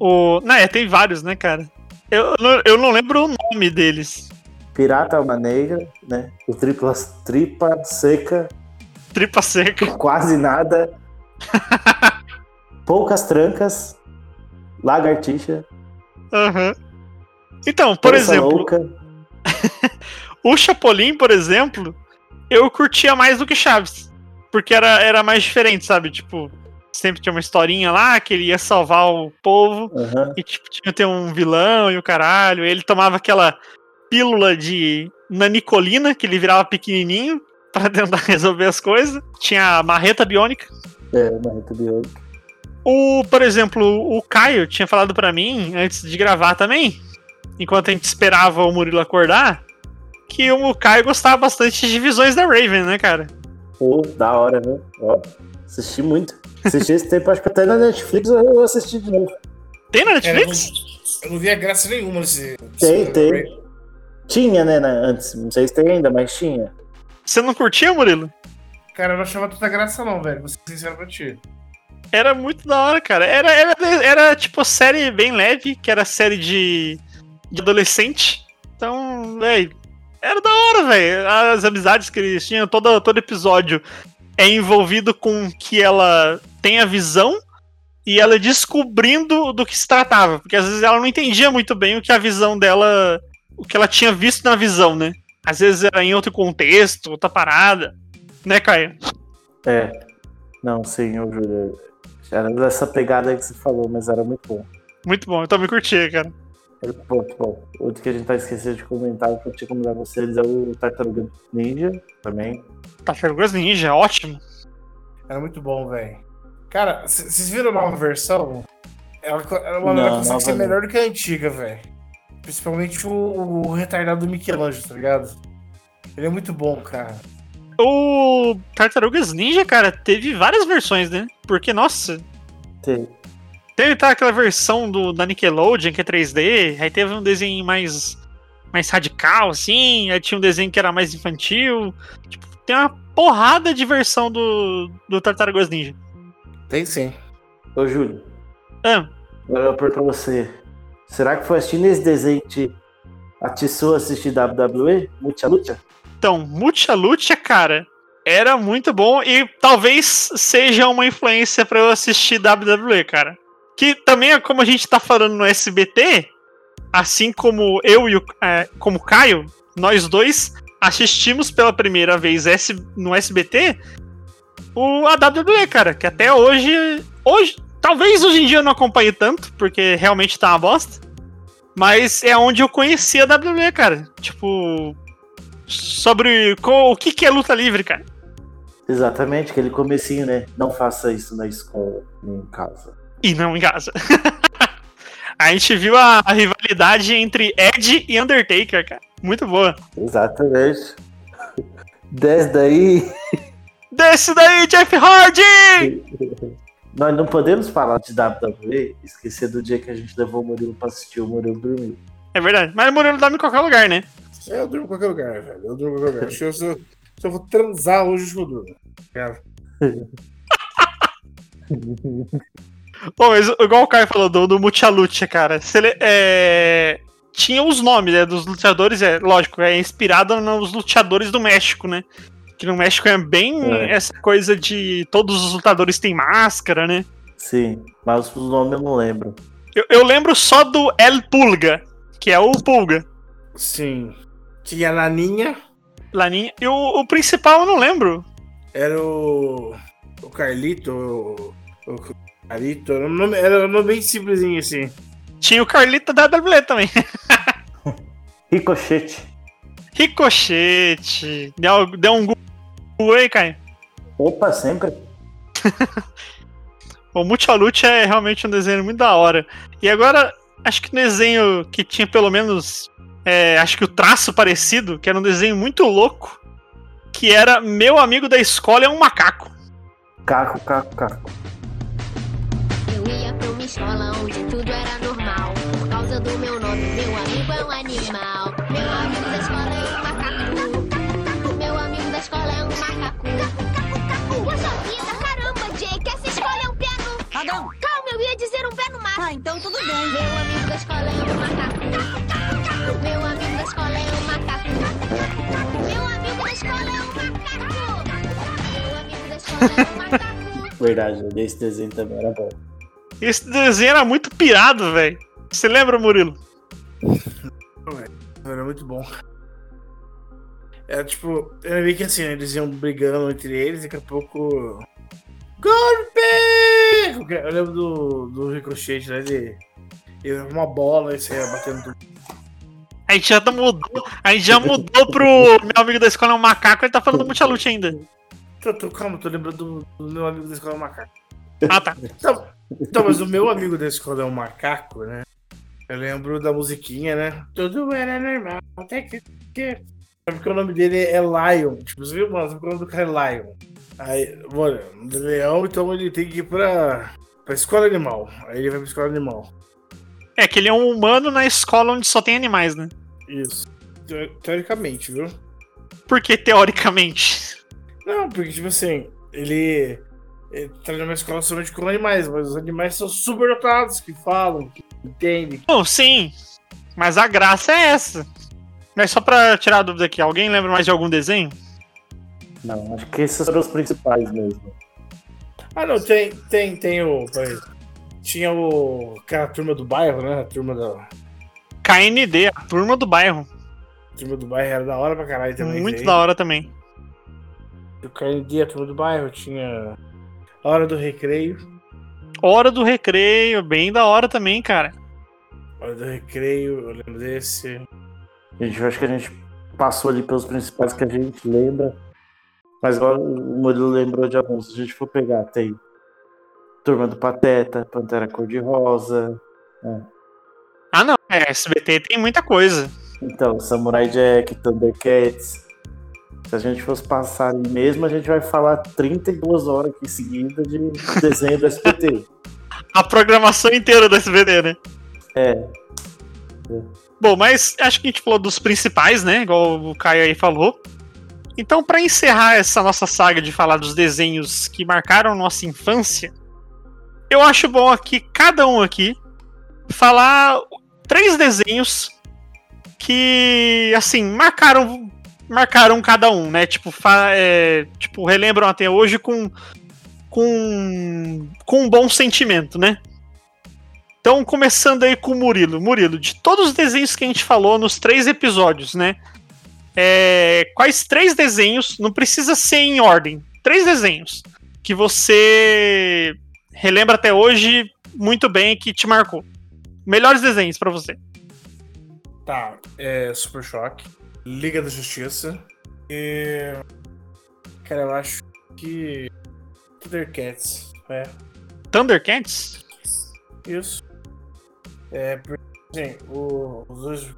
O, não, é, tem vários, né, cara? Eu, eu não lembro o nome deles. Pirata Alma Negra, né? O tripla, Tripa Seca, Tripa seca. Quase Nada, Poucas Trancas, Lagartixa, Aham. Então, por exemplo, o Chapolin, por exemplo, eu curtia mais do que Chaves. Porque era, era mais diferente, sabe? Tipo, sempre tinha uma historinha lá que ele ia salvar o povo. Aham. E tipo, tinha ter um vilão e o caralho. Ele tomava aquela pílula de nanicolina, que ele virava pequenininho pra tentar resolver as coisas. Tinha a marreta biônica. É, Marreta Biônica. O, por exemplo, o Caio tinha falado pra mim, antes de gravar também, enquanto a gente esperava o Murilo acordar, que o Caio gostava bastante de visões da Raven, né, cara? Pô, da hora, viu? Ó, assisti muito. Assisti esse tempo, acho que até na Netflix eu assisti de novo. Tem na Cara, eu, Netflix? não, eu não via graça nenhuma nesse. Tem, tem. Tinha, né, antes. Não sei se tem ainda, mas tinha. Você não curtia, Murilo? Cara, eu não achava tanta graça, não, velho. Vou ser sincero pra ti. Era muito da hora, cara. Era, era, era tipo série bem leve, que era série de, de adolescente. Então, velho, era da hora, velho. As amizades que eles tinham, todo, todo episódio é envolvido com que ela tem a visão e ela descobrindo do que se tratava. Porque às vezes ela não entendia muito bem o que a visão dela. O que ela tinha visto na visão, né? Às vezes era em outro contexto, outra parada. Né, Caio? É. Não, sim, eu juro. Era dessa pegada aí que você falou, mas era muito bom. Muito bom, eu também curti, cara. Era muito bom. Outro que a gente tá esquecendo de comentar, que eu tinha comentado com vocês, é o Tartaruga Ninja também. Tartarugas Ninja, ótimo. Era muito bom, velho. Cara, vocês viram a nova versão? Ela, ela, Não, ela consegue nova ser não. melhor do que a antiga, velho. Principalmente o, o retardado do Michelangelo, tá ligado? Ele é muito bom, cara. O Tartarugas Ninja, cara, teve várias versões, né? Porque, nossa, Tem. teve tá, aquela versão do, da Nickelodeon, que é 3D, aí teve um desenho mais, mais radical, assim, aí tinha um desenho que era mais infantil. Tipo, tem uma porrada de versão do, do Tartarugas Ninja. Tem sim. Ô, Júlio, Ah, agora eu pergunto pra você. Será que foi assistindo esse desenho que a assistir WWE? Mucha Lucha? então, Mucha Lucha, cara, era muito bom e talvez seja uma influência pra eu assistir WWE, cara. Que também é como a gente tá falando no SBT, assim como eu e o é, como Caio, nós dois assistimos pela primeira vez S, no SBT o a WWE, cara, que até hoje hoje talvez hoje em dia eu não acompanhe tanto, porque realmente tá uma bosta. Mas é onde eu conheci a WWE, cara. Tipo, sobre co- o que, que é luta livre, cara. Exatamente, aquele comecinho, né? Não faça isso na escola, nem em casa. E não em casa. a gente viu a, a rivalidade entre Ed e Undertaker, cara. Muito boa. Exatamente. Desce daí. Desce daí, Jeff Hardy! Nós não podemos falar de WWE esquecer do dia que a gente levou o Murilo pra assistir o Murilo dormir. É verdade. Mas o Murilo dorme em qualquer lugar, né? Eu durmo em qualquer lugar, velho. Eu durmo em qualquer lugar. Que eu, se, eu, se eu vou transar hoje, eu durmo. Cara. Pô, mas igual o Caio falou do, do Mucha Lucha, cara. Se ele, é... Tinha os nomes né, dos lutadores, é lógico, é inspirado nos lutadores do México, né? Que no México é bem É. essa coisa de todos os lutadores têm máscara, né? Sim, mas os nomes eu não lembro. Eu, eu lembro só do El Pulga, que é o Pulga. Sim. Tinha a Naninha, Laninha. E o, o principal eu não lembro. era o. O Carlito. O, o Carlito. Era um nome, era um nome bem simplesinho assim. Tinha o Carlito da WWE também. Ricochete. Ricochete. Deu, deu um Aí, Caio. Opa, sempre. O Multialute é realmente um desenho muito da hora. E agora, acho que um desenho que tinha pelo menos. é, acho que o traço parecido, que era um desenho muito louco. Que era Meu Amigo da Escola é um Macaco. Caco, caco, caco. Eu ia pra uma escola onde tudo era normal. Por causa do meu nome, meu amigo é um animal. Poxa vida, caramba, Jake, essa escola é um pé no. Adão! Calma, eu ia dizer um pé no mato. Ah, então tudo bem. Meu amigo da escola é um macaco. Meu amigo da escola é um macaco. Meu amigo da escola é um macaco. Meu amigo da escola é um macaco. Verdade, esse desenho também era bom. Esse desenho era muito pirado, velho. Você lembra, Murilo? Era muito bom. Era tipo, era meio que assim, né, eles iam brigando entre eles e daqui a pouco. Golpe! Eu lembro do, do ricochete, né? Ele, ele uma bola e saia batendo tudo. A gente já mudou, a gente já mudou pro meu amigo da escola é um macaco, ele tá falando do Multilute ainda. Tô, tô, calma, tô lembrando do, do meu amigo da escola macaco. Ah, tá. Então, então, mas o meu amigo da escola é um macaco, né? Eu lembro da musiquinha, né? Tudo era normal, até que. Que- Porque o nome dele é Lion. Tipo, você viu, mano? O nome do cara é Lion. Aí, mano, de leão, então ele tem que ir pra, pra escola animal. Aí ele vai pra escola animal. É que ele é um humano na escola onde só tem animais, né? Isso. Teo- Teoricamente, viu? Porque teoricamente. Não, porque, tipo assim, ele, ele tá numa escola somente com animais, mas os animais são super dotados, que falam, que entendem. Bom, sim. Mas a graça é essa. Mas só pra tirar a dúvida aqui, alguém lembra mais de algum desenho? Não, acho que esses foram os principais mesmo. Ah, não, tem, tem, tem o. Peraí. Tinha o. Aquela turma do bairro, né? A turma da. KND, a turma do bairro. a turma do bairro era da hora pra caralho também. Muito da hora também. O KND, a turma do bairro, tinha. A hora do recreio. Hora do recreio, bem da hora também, cara. Hora do recreio, eu lembro desse. Gente, eu acho que a gente passou ali pelos principais que a gente lembra. Mas agora o Murilo lembrou de alguns. Se a gente for pegar, tem Turma do Pateta, Pantera Cor-de-Rosa. Ah, não. É, SBT tem muita coisa. Então, Samurai Jack, Thundercats. Se a gente fosse passar ali mesmo, a gente vai falar 32 horas aqui seguida de desenho do SPT. A programação inteira do SBT, né? É, Bom, mas acho que a gente falou dos principais, né? Igual o Caio aí falou. Então, pra encerrar essa nossa saga de falar dos desenhos que marcaram nossa infância, eu acho bom aqui, cada um aqui, falar três desenhos que, assim, marcaram marcaram cada um, né? Tipo, é, tipo relembram até hoje com, com, com um bom sentimento, né? Então, começando aí com o Murilo. Murilo, de todos os desenhos que a gente falou nos três episódios, né? É, quais três desenhos, não precisa ser em ordem, três desenhos que você relembra até hoje muito bem e que te marcou? Melhores desenhos pra você. Tá, é Super Choque, Liga da Justiça e. Cara, eu acho que. Thundercats. É, Thundercats? isso. É, porque, os dois.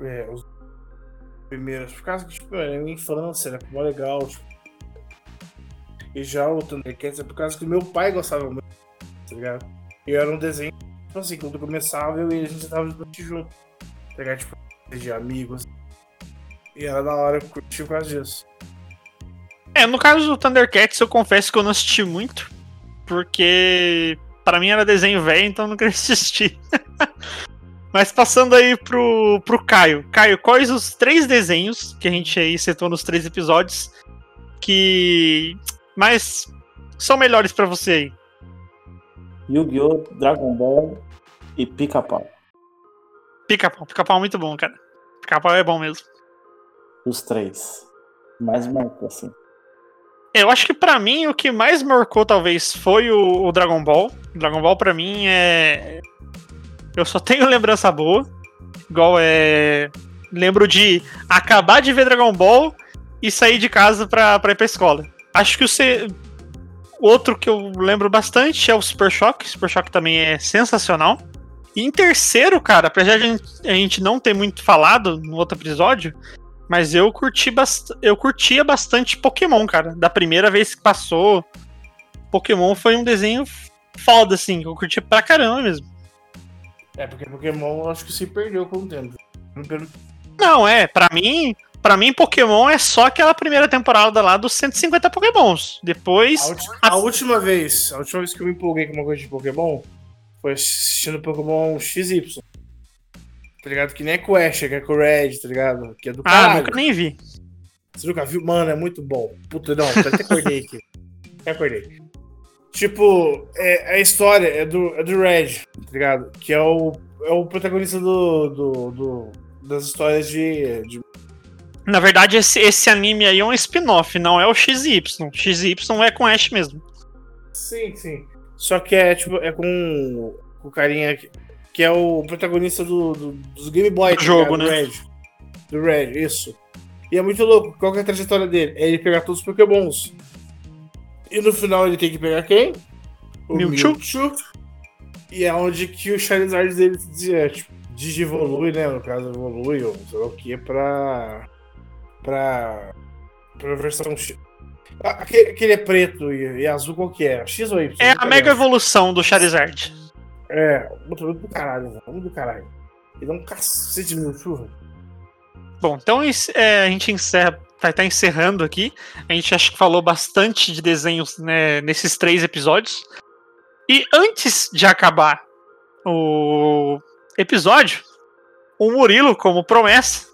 É, os primeiros, por causa que, tipo, é minha infância, era mó legal, tipo. E já o Thundercats é por causa que meu pai gostava muito, tá ligado? E era um desenho, tipo assim, quando começava eu e a gente tava junto, tá ligado? Tipo, de amigos. E era da hora, eu curti por causa disso. É, no caso do Thundercats, eu confesso que eu não assisti muito, porque pra mim era desenho velho, então eu não queria assistir. Mas passando aí pro, pro Caio. Caio, quais os três desenhos que a gente aí citou nos três episódios que mais são melhores pra você aí? Yu-Gi-Oh!, Dragon Ball e Pica-Pau. Pica-pau. Pica-pau é muito bom, cara. Pica-pau é bom mesmo. Os três. Mais marcou, assim. Eu acho que pra mim o que mais marcou talvez foi o, o Dragon Ball. Dragon Ball pra mim é. Eu só tenho lembrança boa. Igual é. Lembro de acabar de ver Dragon Ball e sair de casa pra, pra ir pra escola. Acho que o outro que eu lembro bastante é o Super Choque. Super Choque também é sensacional. E em terceiro, cara, apesar de a gente não ter muito falado no outro episódio, mas eu curti bast... eu curtia bastante Pokémon, cara. Da primeira vez que passou, Pokémon foi um desenho foda, assim. que Eu curti pra caramba mesmo. É, porque Pokémon eu acho que se perdeu com o tempo. Pelo- Não, é, pra mim, para mim Pokémon é só aquela primeira temporada lá dos 150 Pokémons. Depois, A, a última vez, a última vez que eu me empolguei com uma coisa de Pokémon foi assistindo Pokémon XY. Tá ligado? Que nem é com o Ash, que é com o Red, tá ligado? Que é do ah, caralho. nunca nem vi. Você nunca viu? Mano, é muito bom. Puta, não, até acordei aqui. Até acordei. Tipo, é, a história é do, é do Red, tá ligado? Que é o, é o protagonista do, do, do- das histórias de, de Na verdade, esse, esse anime aí é um spin-off, não é o XY. XY é com Ash mesmo. Sim, sim. Só que é tipo, é com, o carinha que, que é o protagonista do, do- dos Game Boy, Do jogo, ligado? né? Red. Do Red, isso. E é muito louco. Qual que é a trajetória dele? É ele pegar todos os Pokémons. E no final ele tem que pegar quem? O Mewtwo. E é onde que o Charizard dele é, tipo, digivolui, né? No caso, evolui, ou sei lá o que, pra. pra. pra versão X. Ah, Aquele, aquele é preto e, e azul, qual que é? X ou Y? É a mega evolução do Charizard. É, muito muito do caralho, velho. Muito do caralho. Ele é um cacete de Mewtwo, velho. Bom, então é, a gente encerra, vai estar encerrando aqui. A gente acho que falou bastante de desenhos né, nesses três episódios. E antes de acabar o episódio, o Murilo, como promessa,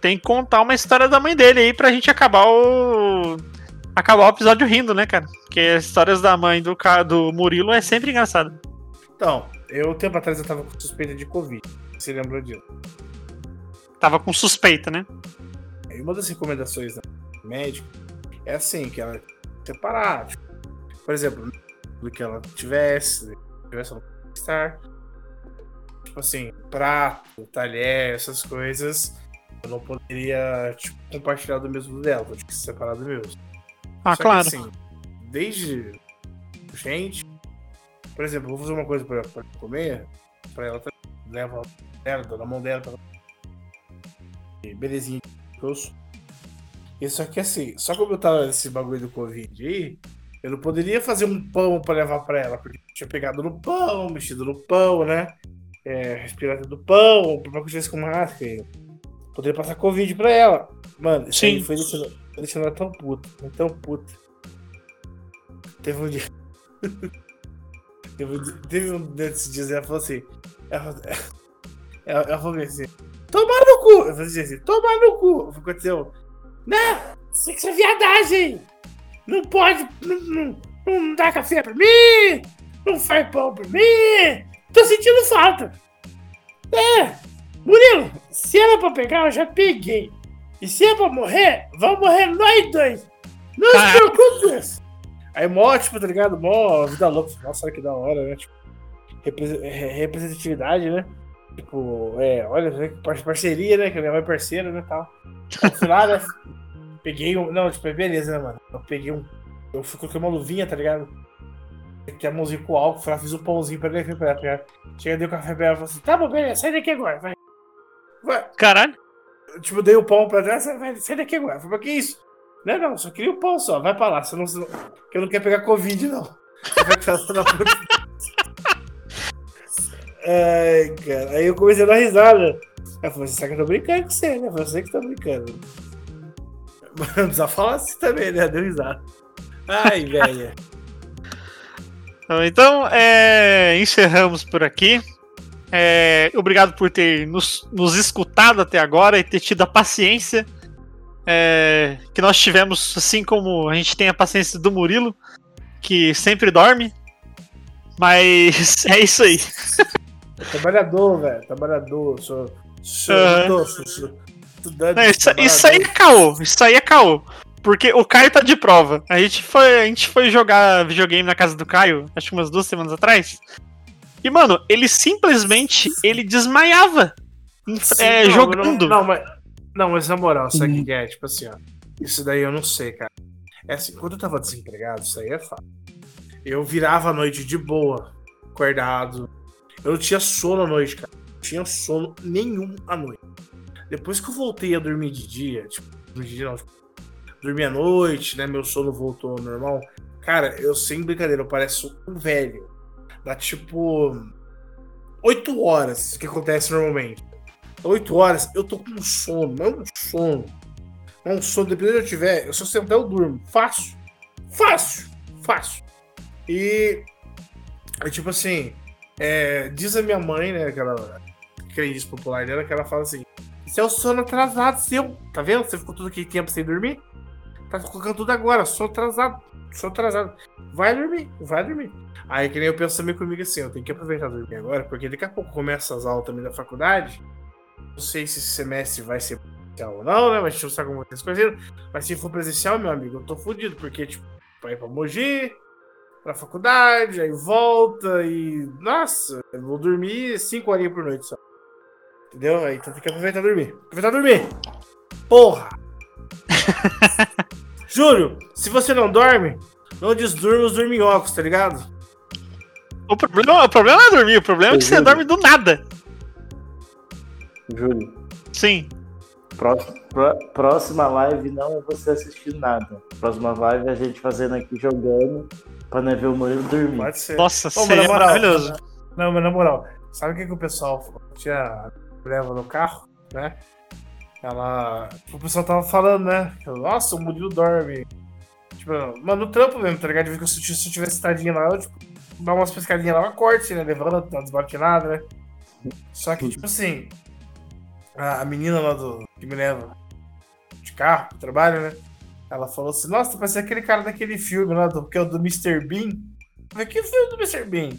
tem que contar uma história da mãe dele aí pra gente acabar o. Acabar o episódio rindo, né, cara? Porque as histórias da mãe do, do Murilo é sempre engraçada. Então, eu, tempo atrás, eu tava com suspeita de Covid. Você lembrou disso? Tava com suspeita, né? E uma das recomendações da médica é assim, que ela separar. Tipo, por exemplo, do que ela tivesse, tivesse ela estar. Tipo assim, prato, talher, essas coisas, eu não poderia tipo, compartilhar do mesmo dela, eu tinha que se separar do meu. Ah, Só que, claro. assim, desde gente, por exemplo, vou fazer uma coisa pra, pra comer, pra ela tá- leva ela, dou na mão dela, pra... e belezinha E só que assim, só como eu tava nesse bagulho do Covid aí, eu não poderia fazer um pão pra levar pra ela, porque eu tinha pegado no pão, mexido no pão, né? É, respirado do pão, que eu tivesse com máscara. Poderia passar Covid pra ela. Mano, isso aí Sim. foi deixando, foi deixando ela tão puta, tão puta. Teve um dia. teve, um dia- teve um desses dias ela falou assim. Ela, ela, ela falou assim: Toma no cu! Eu falei assim: Toma no cu! O que aconteceu? Não! Isso aqui é viadagem! Não pode! Não, não, não dá café pra mim! Não faz pão pra mim! Tô sentindo falta! É! Murilo, se era pra pegar, eu já peguei! E se é pra morrer, vamos morrer nós dois! Não se preocupe! Aí, mó, tipo, tá ligado? Mó vida louca. Nossa, olha que da hora, né? Tipo, repre- re- representatividade, né? Tipo, é, olha, né, que par- parceria, né? Que a minha mãe é parceira, né? Tal. Fui lá, né? Peguei um. Não, tipo, é beleza, né, mano? Eu peguei um. Eu fui coloquei uma luvinha, tá ligado? Peguei a mãozinha com álcool, fui lá, fiz um pãozinho pra ele, pra ela, tá ligado? Cheguei, dei o café pra ela e falei assim: tá bom, beleza, sai daqui agora, vai. Vai. Caralho. Tipo, dei o pão pra ela, sai, sai daqui agora. Eu falei, mas que isso? Não, não, só queria o pão só, vai pra lá, senão, senão, que eu não quero pegar Covid, não. Vai ficar só na puta. Ai, cara. Aí eu comecei a dar risada. Ela falou, você sabe que eu tô brincando com você, né? Você que tá brincando. Mas não precisa falar assim também, né? Deu risada. Ai, velho. Então, é, encerramos por aqui. É, obrigado por ter nos, nos escutado até agora e ter tido a paciência é, que nós tivemos, assim como a gente tem a paciência do Murilo, que sempre dorme. Mas é isso aí. Trabalhador, velho. Trabalhador. Sou. Sou. Aham. sou- sou- sou estudante. Não, isso, isso aí é caô. Isso aí é caô. Porque o Caio tá de prova. A gente foi, a gente foi jogar videogame na casa do Caio, acho que umas duas semanas atrás. E, mano, ele simplesmente ele desmaiava Sim, é, não, jogando. Não, não, mas, não, mas na moral, sabe o que é? Tipo assim, ó. Isso daí eu não sei, cara. É assim, quando eu tava desempregado, isso aí é fato. Eu virava a noite de boa, acordado. Eu não tinha sono à noite, cara. Não tinha sono nenhum à noite. Depois que eu voltei a dormir de dia, tipo, de dia não, dormir à noite, né? Meu sono voltou ao normal. Cara, eu sem brincadeira, eu pareço um velho. Dá tipo. 8 horas que acontece normalmente. 8 horas, eu tô com sono, não é um sono. É um sono, dependendo de eu tiver, eu, eu sentar, eu durmo. Fácil. Fácil. Fácil. E. É tipo assim. É, diz a minha mãe, né? Aquela crendice popular dela, que ela fala assim: Isso é o sono atrasado seu. Tá vendo? Você ficou todo aquele tempo sem dormir? Tá colocando tudo agora, sono atrasado. Sono atrasado. Vai dormir, vai dormir. Aí que nem eu penso também comigo assim, eu tenho que aproveitar dormir agora, porque daqui a pouco começa as aulas também da faculdade. Não sei se esse semestre vai ser presencial ou não, né? Mas a gente não sabe como as coisas. Mas se for presencial, meu amigo, eu tô fudido, porque, tipo, vai pra Mogi, pra faculdade, aí volta e. Nossa, eu vou dormir 5 horinhas por noite só. Entendeu? Aí então tem que aproveitar dormir. Aproveitar dormir! Porra! Júlio, se você não dorme, não desdurma os dorminhocos, tá ligado? O problema, o problema não é dormir, o problema é que você Júlio. dorme do nada. Júlio, Sim. próxima, pró- próxima live não é você assistir nada. Próxima live é a gente fazendo aqui jogando pra não ver o Murilo dormir. Pode ser. Nossa, Ô, mas seria na moral, maravilhoso. Não, mas na moral, sabe o que, que o pessoal tinha leva no carro, né? Ela. O pessoal tava falando, né? Nossa, o Murilo dorme. Tipo, mano, no trampo mesmo, tá ligado? De ver que se eu se eu tivesse tadinha lá, eu, tipo, dar umas pescadinhas lá, uma corte, né? Levanta, dá uma desbatinada, né? Só que, tipo assim, a, a menina lá do. que me leva de carro pro trabalho, né? Ela falou assim, nossa, parece aquele cara daquele filme lá, do, que é o do Mr. Bean. Eu falei, que filme do Mr. Bean?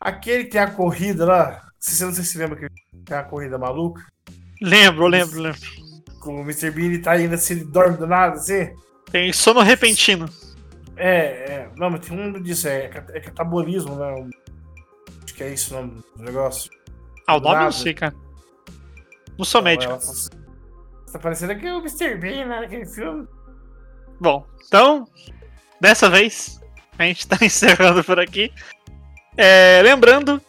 Aquele que tem a corrida lá. Se você não sei se lembra que tem a corrida maluca. Lembro, lembro, lembro. Com o Mr. Bean ele tá indo assim, ele dorme do nada, assim. Tem sono repentino. É, é. Não, mas tem um disso, é, é catabolismo, né? Acho que é isso o nome do negócio. Ah, o nome eu sei, cara. Não sou médico. Ela assim, Tá parecendo aquele o Mr. Bean, né? Aquele filme. Bom, então, dessa vez, a gente tá encerrando por aqui. É, lembrando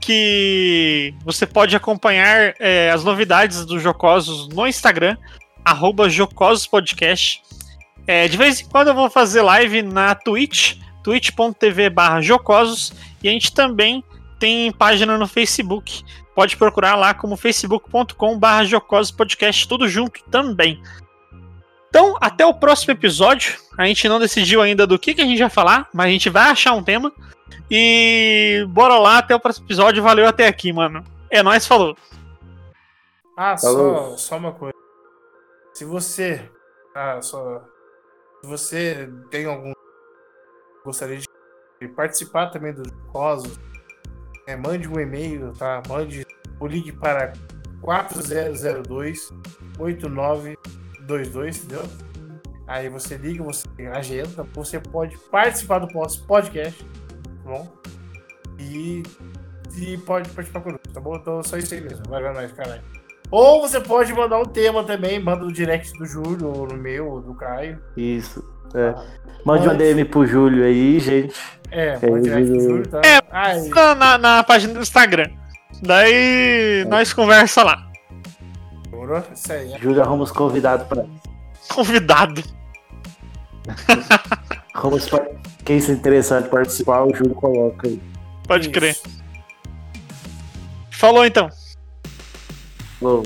que você pode acompanhar é, as novidades do Jocosos no Instagram, arroba jocosospodcast. É, de vez em quando eu vou fazer live na Twitch, twitch.tv jocosos, e a gente também tem página no Facebook. Pode procurar lá como facebook.com barra jocosospodcast, tudo junto também. Então, até o próximo episódio. A gente não decidiu ainda do que, que a gente vai falar, mas a gente vai achar um tema. E bora lá, até o próximo episódio. Valeu até aqui, mano. É nóis, falou. Ah, Falou. só, só uma coisa. Se você. Ah, só. Se você tem algum. Gostaria de participar também do Jocosos, é, mande um e-mail, tá? Mande o link para 4002 8922, entendeu? Aí você liga, você agenda, você pode participar do nosso podcast, tá bom? E, e pode participar conosco, tá bom? Então só isso aí mesmo, vai ver nós, caralho. Ou você pode mandar um tema também, manda no direct do Júlio, ou no meu, ou do Caio. Isso. É. Mande uma Mas- DM pro Júlio aí, gente. É, É, pode direct do Júlio. Tá? É, Na, na, na página do Instagram. Daí nós conversa lá. Demorou? Isso aí. é. Júlio arruma os convidados pra. Convidado. Arruma os par- Quem se interessar em participar, o Júlio coloca aí. Pode Isso. crer. Falou então. Falou.